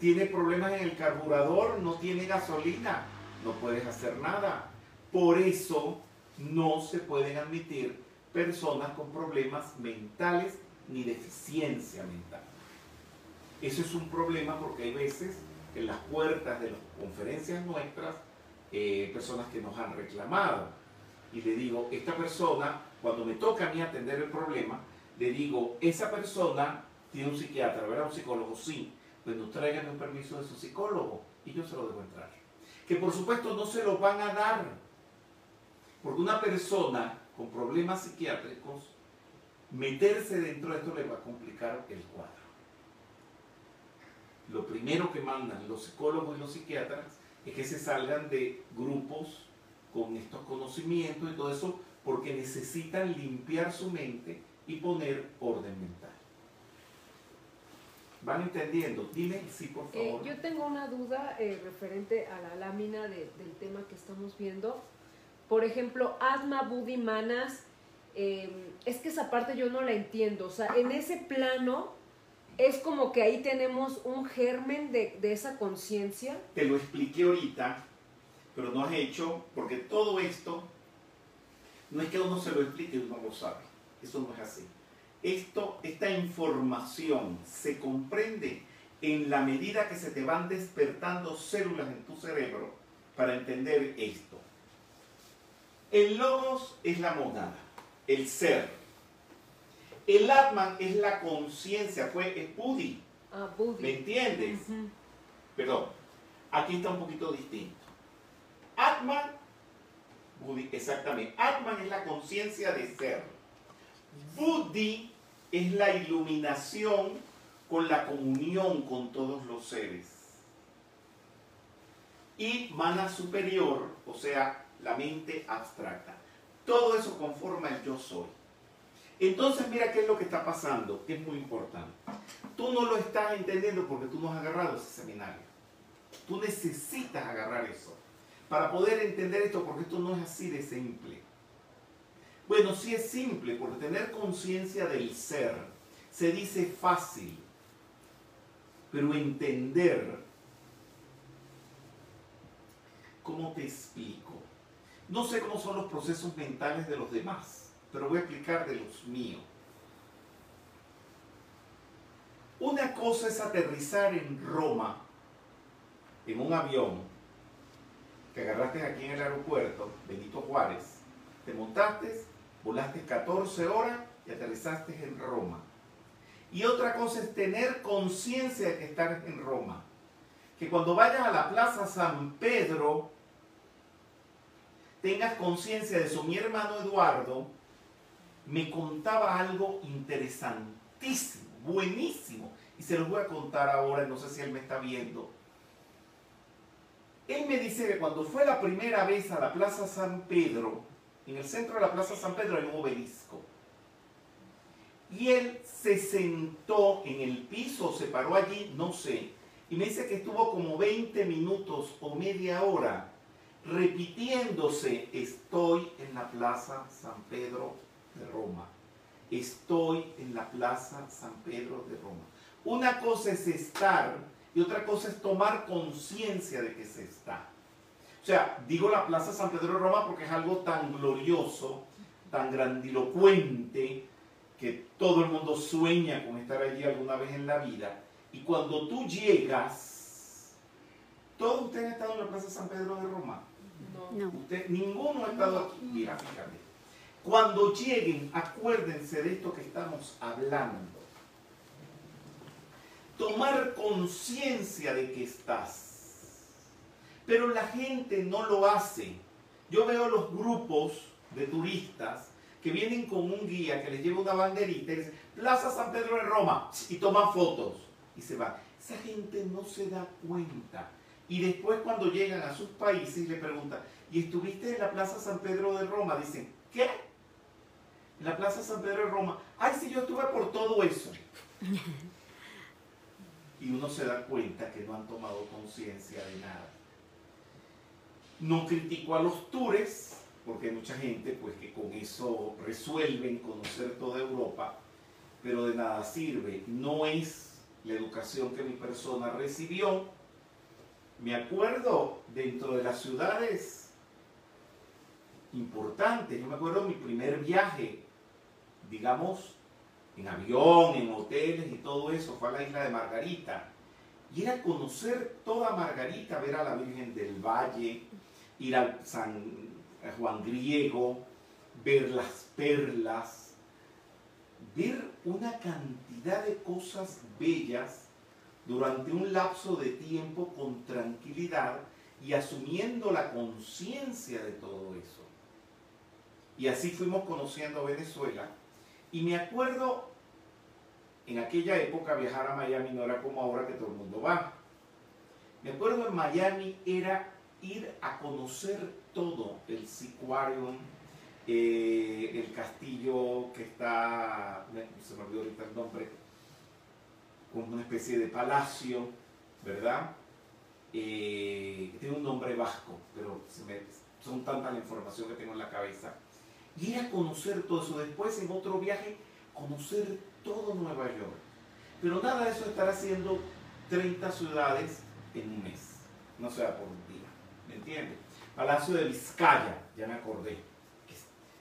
tiene problemas en el carburador, no tiene gasolina, no puedes hacer nada. Por eso no se pueden admitir personas con problemas mentales ni deficiencia mental. Eso es un problema porque hay veces en las puertas de las conferencias nuestras, eh, personas que nos han reclamado. Y le digo, esta persona, cuando me toca a mí atender el problema, le digo, esa persona tiene un psiquiatra, ¿verdad? Un psicólogo, sí. Pues no traigan un permiso de su psicólogo y yo se lo debo entrar. Que por supuesto no se lo van a dar. Porque una persona con problemas psiquiátricos, meterse dentro de esto le va a complicar el cuadro lo primero que mandan los psicólogos y los psiquiatras es que se salgan de grupos con estos conocimientos y todo eso porque necesitan limpiar su mente y poner orden mental. ¿Van entendiendo? Dime sí, por eh, favor. yo tengo una duda eh, referente a la lámina del tema que estamos viendo. Por ejemplo, Atma, Buddhi, Manas, eh, es que esa parte yo no la entiendo. O sea, en ese plano es como que ahí tenemos un germen de, esa conciencia. Te lo expliqué ahorita, pero no has hecho, porque todo esto no es que uno se lo explique y uno lo sabe. Eso no es así. Esto, esta información se comprende en la medida que se te van despertando células en tu cerebro para entender esto. El logos es la monada, el ser, el Atman es la conciencia, fue es Buddhi. Ah, ¿Me entiendes? Perdón, aquí está un poquito distinto. Atman, Buddhi, exactamente. Atman es la conciencia de ser. Buddhi es la iluminación con la comunión con todos los seres. Y mana superior, o sea, la mente abstracta. Todo eso conforma el yo soy. Entonces mira qué es lo que está pasando, que es muy importante. Tú no lo estás entendiendo porque tú no has agarrado ese seminario. Tú necesitas agarrar eso para poder entender esto porque esto no es así de simple. Bueno, sí es simple porque tener conciencia del ser se dice fácil, pero entender, ¿cómo te explico? No sé cómo son los procesos mentales de los demás pero voy a explicar de los míos. Una cosa es aterrizar en Roma, en un avión, que agarraste aquí en el aeropuerto, Benito Juárez, te montaste, volaste 14 horas y aterrizaste en Roma. Y otra cosa es tener conciencia de que en Roma. Que cuando vayas a la Plaza San Pedro, tengas conciencia de eso. Mi hermano Eduardo me contaba algo interesantísimo, buenísimo, y se los voy a contar ahora, no sé si él me está viendo. Él me dice que cuando fue la primera vez a la Plaza San Pedro, en el centro de la Plaza San Pedro hay un obelisco. Y él se sentó en el piso, se paró allí, no sé, y me dice que estuvo como 20 minutos o media hora repitiéndose, estoy en la Plaza San Pedro de Roma. Estoy en la Plaza San Pedro de Roma. Una cosa es estar y otra cosa es tomar conciencia de que se está. O sea, digo la Plaza San Pedro de Roma porque es algo tan glorioso, tan grandilocuente, que todo el mundo sueña con estar allí alguna vez en la vida. Y cuando tú llegas, ¿todos ustedes han estado en la Plaza San Pedro de Roma? No. ninguno ha estado aquí. Mira, fíjate. Cuando lleguen, acuérdense de esto que estamos hablando. Tomar conciencia de que estás. Pero la gente no lo hace. Yo veo los grupos de turistas que vienen con un guía que les lleva una banderita y dice, Plaza San Pedro de Roma, y toman fotos y se van. Esa gente no se da cuenta. Y después cuando llegan a sus países le preguntan, ¿y estuviste en la Plaza San Pedro de Roma? Dicen, ¿qué? En la Plaza San Pedro de Roma. Ay, sí, yo estuve por todo eso. y uno se da cuenta que no han tomado conciencia de nada. No critico a los tours, porque hay mucha gente pues que con eso resuelven conocer toda Europa, pero de nada sirve. No es la educación que mi persona recibió. Me acuerdo dentro de las ciudades importantes, yo me acuerdo mi primer viaje, digamos, en avión, en hoteles y todo eso, fue a la isla de Margarita. Y era conocer toda Margarita, ver a la Virgen del Valle, ir a San Juan Griego, ver las perlas, ver una cantidad de cosas bellas durante un lapso de tiempo con tranquilidad y asumiendo la conciencia de todo eso. Y así fuimos conociendo Venezuela. Y me acuerdo, en aquella época viajar a Miami no era como ahora que todo el mundo va. Me acuerdo en Miami era ir a conocer todo, el Sicuarium, eh, el castillo que está, se me olvidó ahorita el nombre, como una especie de palacio, ¿verdad? Eh, tiene un nombre vasco, pero son tanta la información que tengo en la cabeza. Y ir a conocer todo eso, después en otro viaje, conocer todo Nueva York. Pero nada de eso estar haciendo 30 ciudades en un mes, no sea por un día. ¿me entiendes? Palacio de Vizcaya, ya me acordé.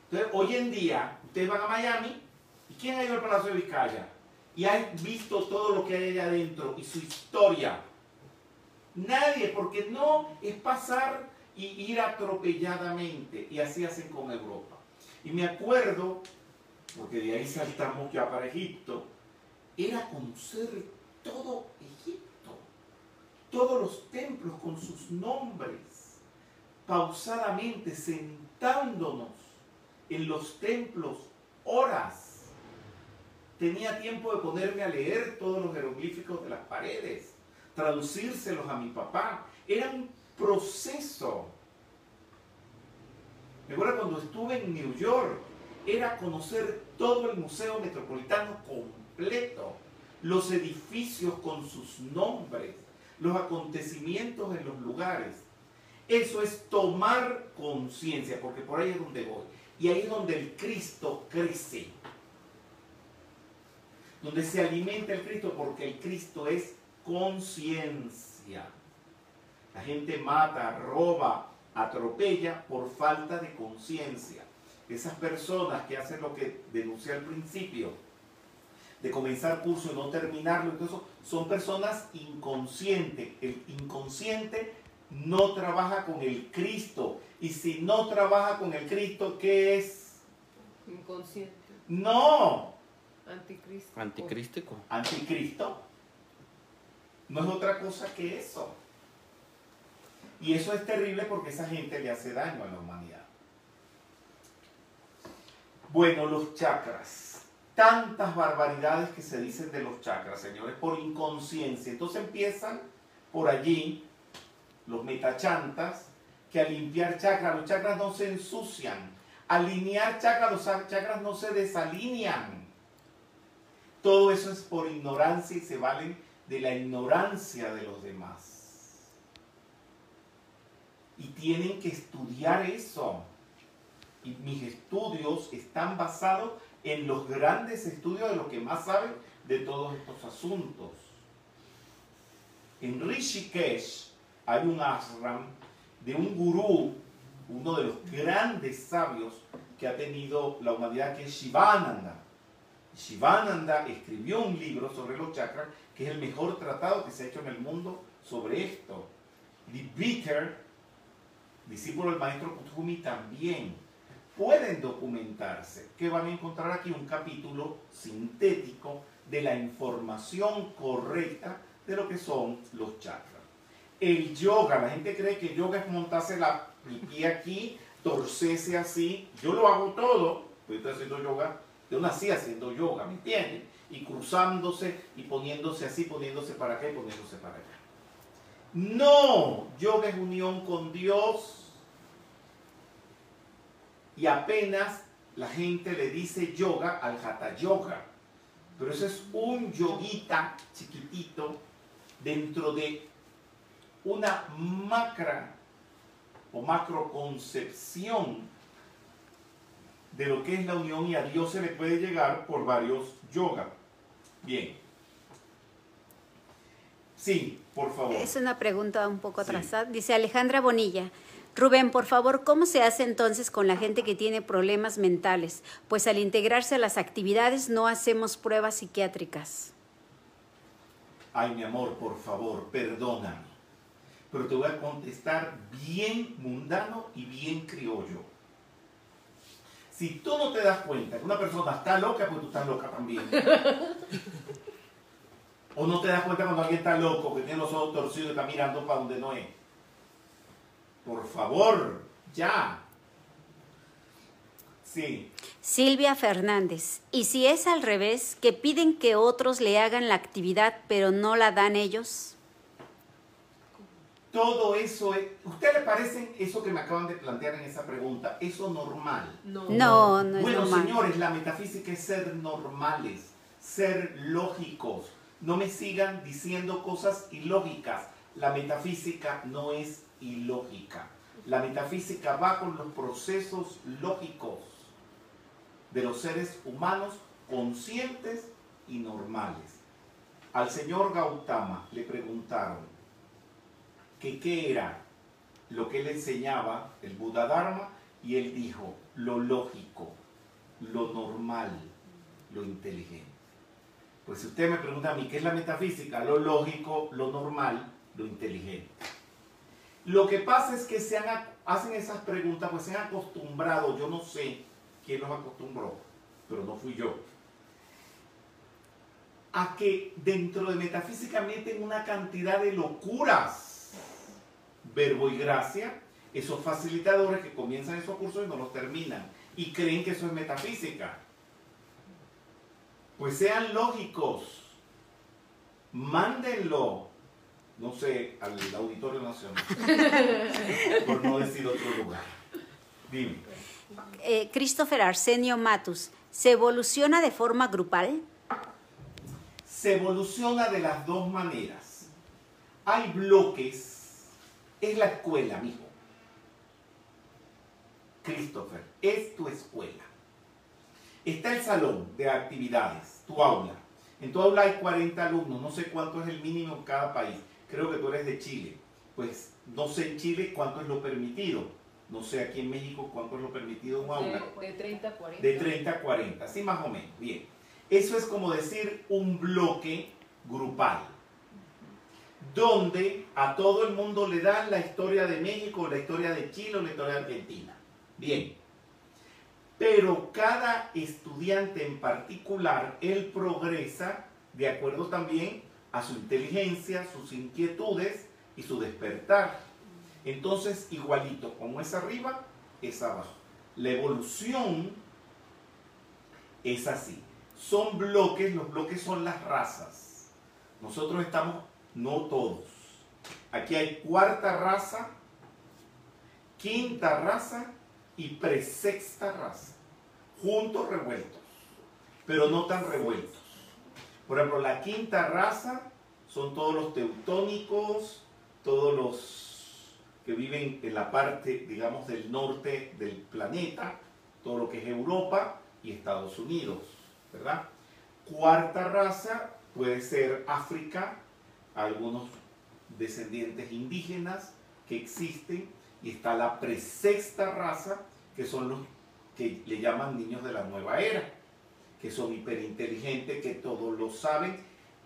Entonces, hoy en día, ustedes van a Miami, ¿y quién ha ido al Palacio de Vizcaya? Y ha visto todo lo que hay allá adentro y su historia. Nadie, porque no es pasar y ir atropelladamente. Y así hacen con Europa. Y me acuerdo, porque de ahí saltamos ya para Egipto, era conocer todo Egipto, todos los templos con sus nombres pausadamente, sentándonos en los templos horas. Tenía tiempo de ponerme a leer todos los jeroglíficos de las paredes, traducírselos a mi papá. Era un proceso. Me acuerdo cuando estuve en New York, era conocer todo el Museo Metropolitano completo, los edificios con sus nombres, los acontecimientos en los lugares. Eso es tomar conciencia, porque por ahí es donde voy. Y ahí es donde el Cristo crece. Donde se alimenta el Cristo, porque el Cristo es conciencia. La gente mata, roba, atropella por falta de conciencia. Esas personas que hacen lo que denuncié al principio, de comenzar curso y no terminarlo, entonces son personas inconscientes. El inconsciente no trabaja con el Cristo. Y si no trabaja con el Cristo, ¿qué es? Inconsciente. No. Anticristo. Anticrístico. Anticristo. No es otra cosa que eso. Y eso es terrible porque esa gente le hace daño a la humanidad. Bueno, los chakras. Tantas barbaridades que se dicen de los chakras, señores, por inconsciencia. Entonces empiezan por allí los metachantas, que al limpiar chakras, los chakras no se ensucian. Al linear chakras, los chakras no se desalinean. Todo eso es por ignorancia y se valen de la ignorancia de los demás. Y tienen que estudiar eso. Y mis estudios están basados en los grandes estudios de los que más saben de todos estos asuntos. En Rishikesh, hay un ashram de un gurú, uno de los grandes sabios que ha tenido la humanidad, que es Shivananda. Shivananda escribió un libro sobre los chakras, que es el mejor tratado que se ha hecho en el mundo sobre esto. Lee Bitter, discípulo del maestro Kuthumi, también pueden documentarse, que van a encontrar aquí un capítulo sintético de la información correcta de lo que son los chakras. El yoga, la gente cree que yoga es montarse la, el pie aquí, torcerse así. Yo lo hago todo, yo estoy haciendo yoga, yo nací haciendo yoga, ¿me entienden? Y cruzándose y poniéndose así, poniéndose para acá y poniéndose para allá. No, yoga es unión con Dios. Y apenas la gente le dice yoga al hatha yoga. Pero eso es un yoguita chiquitito dentro de una macra o macro concepción de lo que es la unión y a Dios se le puede llegar por varios yoga. Bien. Sí, por favor. Es una pregunta un poco atrasada. Dice Alejandra Bonilla. Rubén, por favor, ¿cómo se hace entonces con la gente que tiene problemas mentales? Pues al integrarse a las actividades no hacemos pruebas psiquiátricas. Ay, mi amor, por favor, perdóname. Pero te voy a contestar bien mundano y bien criollo. Si tú no te das cuenta que una persona está loca, pues tú estás loca también. o no te das cuenta cuando alguien está loco, que tiene los ojos torcidos y está mirando para donde no es. Por favor, ya. Sí. Silvia Fernández. ¿Y si es al revés, que piden que otros le hagan la actividad pero no la dan ellos? Todo eso es... ¿Usted le parece eso que me acaban de plantear en esa pregunta? ¿Eso normal? No, no, no es bueno, señores, la metafísica es ser normales, ser lógicos. No me sigan diciendo cosas ilógicas. La metafísica no es ilógica. La metafísica va con los procesos lógicos de los seres humanos conscientes y normales. Al señor Gautama le preguntaron qué era lo que él enseñaba, el Buda Dharma, y él dijo lo lógico, lo normal, lo inteligente. Pues si usted me pregunta a mí qué es la metafísica, lo lógico, lo normal, lo inteligente. Lo que pasa es que se hacen esas preguntas, pues se han acostumbrado, yo no sé quién los acostumbró, pero no fui yo, a que dentro de metafísica meten una cantidad de locuras, verbo y gracia, esos facilitadores que comienzan esos cursos y no los terminan, y creen que eso es metafísica. Pues sean lógicos, mándenlo no sé, al Auditorio Nacional, por no decir otro lugar. Dime. Eh, Christopher Arsenio Matus, ¿se evoluciona de forma grupal? Se evoluciona de las dos maneras. Hay bloques, es la escuela, mijo. Christopher, es tu escuela. Está el salón de actividades, tu aula. En tu aula hay 40 alumnos, no sé cuánto es el mínimo en cada país creo que tú eres de Chile. Pues no sé en Chile cuánto es lo permitido. No sé aquí en México cuánto es lo permitido en aula. De, 30 a 40. De 30 a 40, sí, más o menos. Bien. Eso es como decir un bloque grupal, donde a todo el mundo le dan la historia de México, la historia de Chile o la historia de Argentina. Bien. Pero cada estudiante en particular, él progresa de acuerdo también a su inteligencia, sus inquietudes y su despertar. Entonces, igualito, como es arriba, es abajo. La evolución es así. Son bloques, los bloques son las razas. Nosotros estamos, no todos. Aquí hay cuarta raza, quinta raza y presexta raza. Juntos revueltos, pero no tan revueltos. Por ejemplo, la quinta raza son todos los teutónicos, todos los que viven en la parte, digamos, del norte del planeta, todo lo que es Europa y Estados Unidos, ¿verdad? Cuarta raza puede ser África, algunos descendientes indígenas que existen, y está la presexta raza, que son los que le llaman niños de la nueva era que son hiperinteligentes, que todos lo saben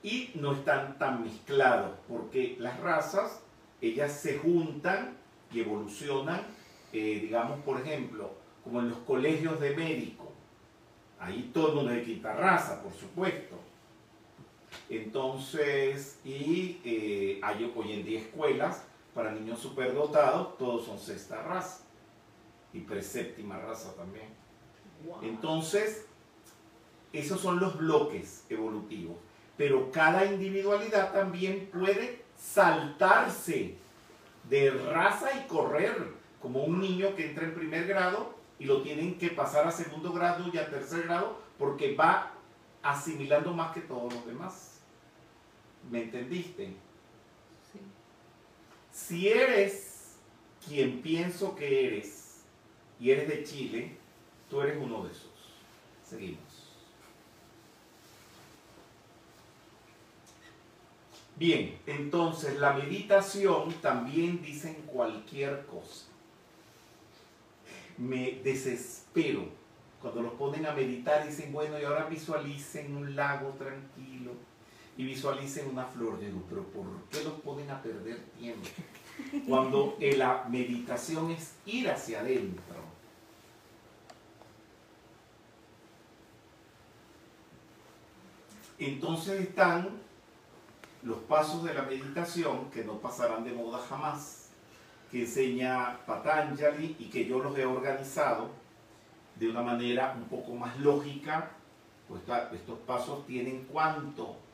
y no están tan mezclados, porque las razas, ellas se juntan y evolucionan, eh, digamos, por ejemplo, como en los colegios de médicos. Ahí todo el mundo es de quinta raza, por supuesto. Entonces, y eh, hay hoy en día escuelas para niños superdotados, todos son sexta raza y preséptima raza también. Entonces, esos son los bloques evolutivos. Pero cada individualidad también puede saltarse de raza y correr, como un niño que entra en primer grado y lo tienen que pasar a segundo grado y a tercer grado porque va asimilando más que todos los demás. ¿Me entendiste? Si eres quien pienso que eres y eres de Chile, tú eres uno de esos. Seguimos. Bien, entonces la meditación también dicen cualquier cosa. Me desespero cuando los ponen a meditar y dicen, bueno, y ahora visualicen un lago tranquilo y visualicen una flor. Digo, pero ¿por qué los ponen a perder tiempo? Cuando la meditación es ir hacia adentro. Entonces están los pasos de la meditación que no pasarán de moda jamás, que enseña Patanjali y que yo los he organizado de una manera un poco más lógica. Pues estos pasos tienen cuánto?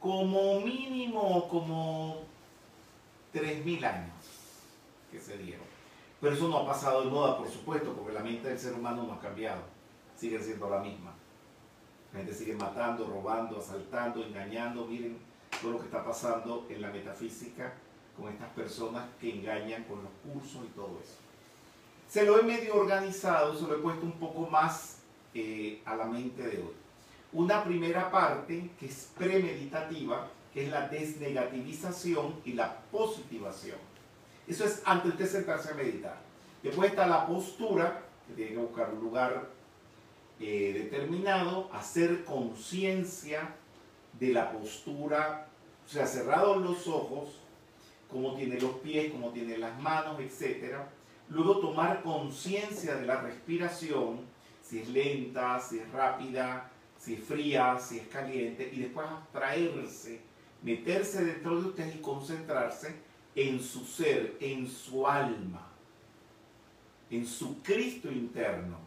Como mínimo, como 3.000 años que se dieron. Pero eso no ha pasado de moda, por supuesto, porque la mente del ser humano no ha cambiado. Sigue siendo la misma. La gente sigue matando, robando, asaltando, engañando. Miren, todo lo que está pasando en la metafísica con estas personas que engañan con los cursos y todo eso. Se lo he medio organizado, se lo he puesto un poco más eh, a la mente de hoy. Una primera parte que es premeditativa, que es la desnegativización y la positivación. Eso es antes de sentarse a meditar. Después está la postura, que tiene que buscar un lugar eh, determinado, hacer conciencia de la postura, o sea, cerrados los ojos, cómo tiene los pies, cómo tiene las manos, etc. Luego tomar conciencia de la respiración, si es lenta, si es rápida, si es fría, si es caliente, y después abstraerse, meterse dentro de usted y concentrarse en su ser, en su alma, en su Cristo interno.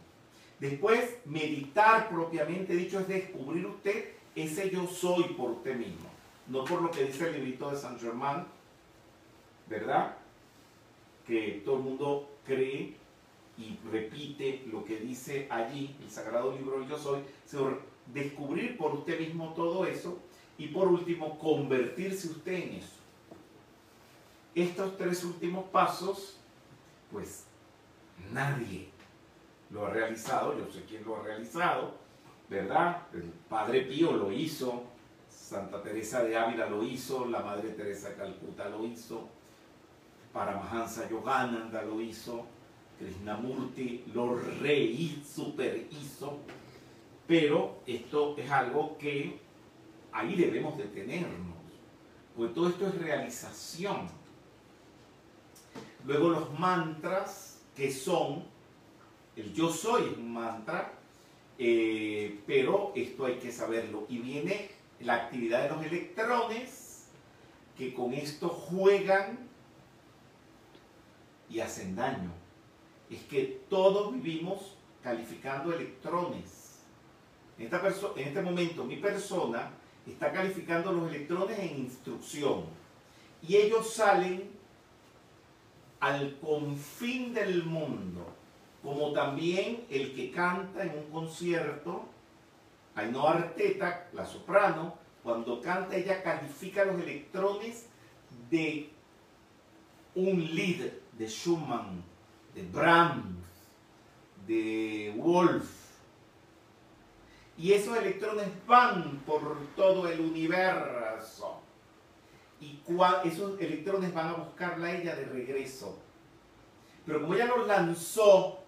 Después, meditar propiamente dicho es descubrir usted ese yo soy por usted mismo, no por lo que dice el librito de San Germán, ¿verdad? Que todo el mundo cree y repite lo que dice allí, el sagrado libro del yo soy, sino descubrir por usted mismo todo eso y por último convertirse usted en eso. Estos tres últimos pasos, pues nadie lo ha realizado, yo sé quién lo ha realizado, ¿verdad? El Padre Pío lo hizo, Santa Teresa de Ávila lo hizo, la Madre Teresa de Calcuta lo hizo, Paramahansa Yogananda lo hizo, Krishnamurti lo re super hizo, pero esto es algo que ahí debemos detenernos, pues todo esto es realización. Luego los mantras que son, el yo soy un mantra, eh, pero esto hay que saberlo. Y viene la actividad de los electrones que con esto juegan y hacen daño. Es que todos vivimos calificando electrones. En, este momento mi persona está calificando los electrones en instrucción y ellos salen al confín del mundo como también el que canta en un concierto, Ainhoa Arteta, la soprano, cuando canta ella califica los electrones de un lead de Schumann, de Brahms, de Wolf. Y esos electrones van por todo el universo. Y esos electrones van a buscarla a ella de regreso. Pero como ella los lanzó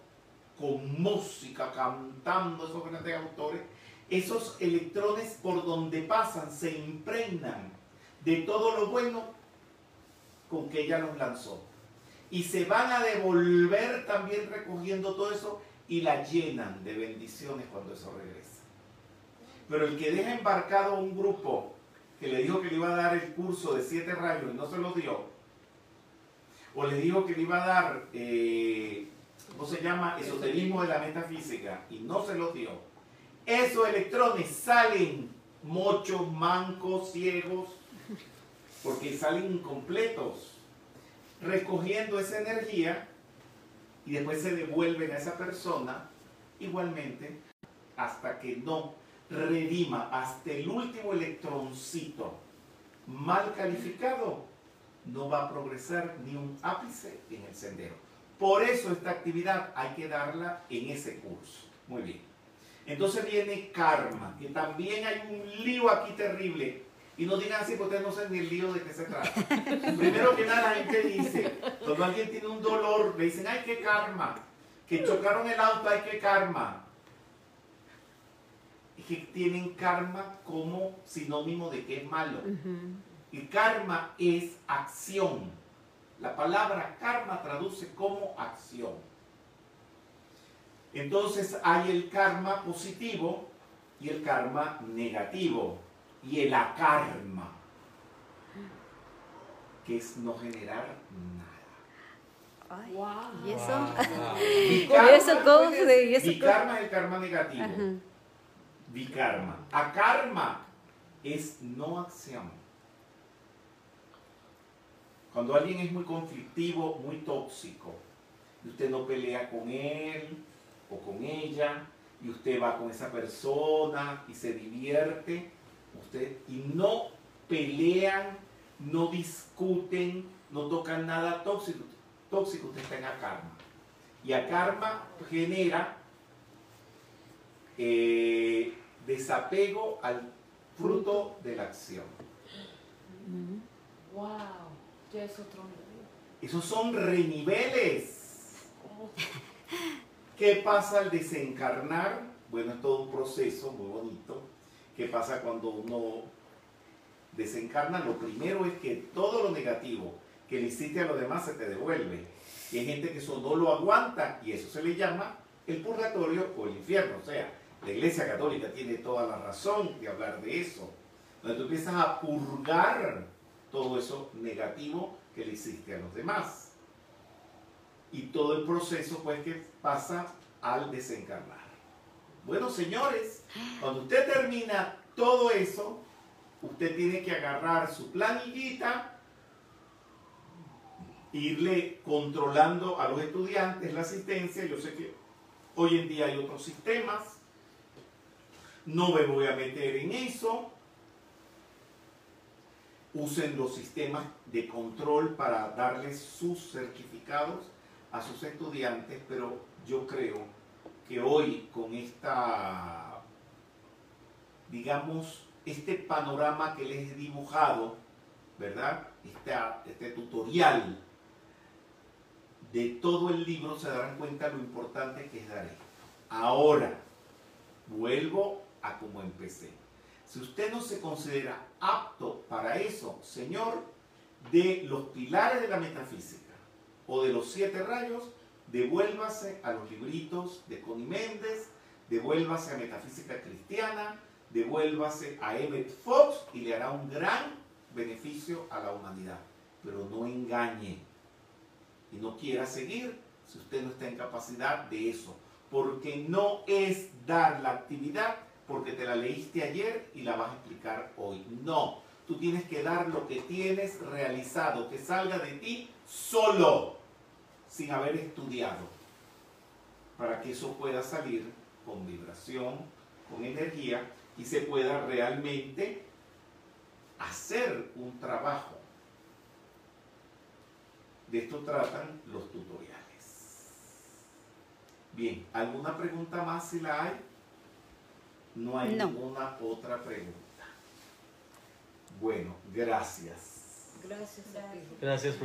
con música, cantando esos grandes autores, esos electrones por donde pasan se impregnan de todo lo bueno con que ella los lanzó. Y se van a devolver también recogiendo todo eso y la llenan de bendiciones cuando eso regresa. Pero el que deja embarcado un grupo que le dijo que le iba a dar el curso de siete rayos y no se lo dio, o le dijo que le iba a dar eh, ¿cómo se llama? Esoterismo de la metafísica, y no se los dio, esos electrones salen mochos, mancos, ciegos, porque salen incompletos, recogiendo esa energía y después se devuelven a esa persona igualmente hasta que no redima hasta el último electroncito mal calificado, no va a progresar ni un ápice en el sendero. Por eso esta actividad hay que darla en ese curso. Muy bien. Entonces viene karma, que también hay un lío aquí terrible. Y no digan así porque ustedes no saben ni el lío de qué se trata. Primero que nada la gente dice, cuando alguien tiene un dolor, le dicen, ay, qué karma. Que chocaron el auto, ay, qué karma. Y que tienen karma como sinónimo de que es malo. Y karma es acción. La palabra karma traduce como acción. Entonces hay el karma positivo y el karma negativo y el akarma, que es no generar nada. Ay, Wow. ¿Y eso? Vikarma, eso cómo se- y eso vikarma es el karma negativo. Vikarma. Akarma es no acción. Cuando alguien es muy conflictivo, muy tóxico, y usted no pelea con él o con ella, y usted va con esa persona y se divierte, usted, y no pelean, no discuten, no tocan nada tóxico, tóxico usted está en akarma. Y akarma genera eh, desapego al fruto de la acción. Wow, ya es otro nivel. Esos son reniveles. ¿Qué pasa al desencarnar? Bueno, es todo un proceso muy bonito. ¿Qué pasa cuando uno desencarna? Lo primero es que todo lo negativo que le hiciste a los demás se te devuelve. Y hay gente que eso no lo aguanta y eso se le llama el purgatorio o el infierno. O sea, la Iglesia Católica tiene toda la razón de hablar de eso. Donde tú empiezas a purgar todo eso negativo que le hiciste a los demás. Y todo el proceso pues que pasa al desencarnar. Bueno, señores, cuando usted termina todo eso, usted tiene que agarrar su planillita, irle controlando a los estudiantes la asistencia. Yo sé que hoy en día hay otros sistemas. No me voy a meter en eso. Usen los sistemas de control para darles sus certificados a sus estudiantes, pero yo creo que hoy con esta, digamos, este panorama que les he dibujado, ¿verdad? Esta- este tutorial de todo el libro se darán cuenta lo importante que es dar esto. Ahora, vuelvo a como empecé. Si usted no se considera apto para eso, señor, de los pilares de la metafísica o de los siete rayos, devuélvase a los libritos de Connie Méndez, devuélvase a Metafísica Cristiana, devuélvase a Emmett Fox y le hará un gran beneficio a la humanidad. Pero no engañe y no quiera seguir si usted no está en capacidad de eso. Porque no es dar la actividad porque te la leíste ayer y la vas a explicar hoy. No, tú tienes que dar lo que tienes realizado, que salga de ti solo, sin haber estudiado, para que eso pueda salir con vibración, con energía y se pueda realmente hacer un trabajo. De esto tratan los tutoriales. Bien, ¿alguna pregunta más si la hay? No hay No. ninguna otra pregunta. Bueno, gracias. Gracias a ti. Gracias,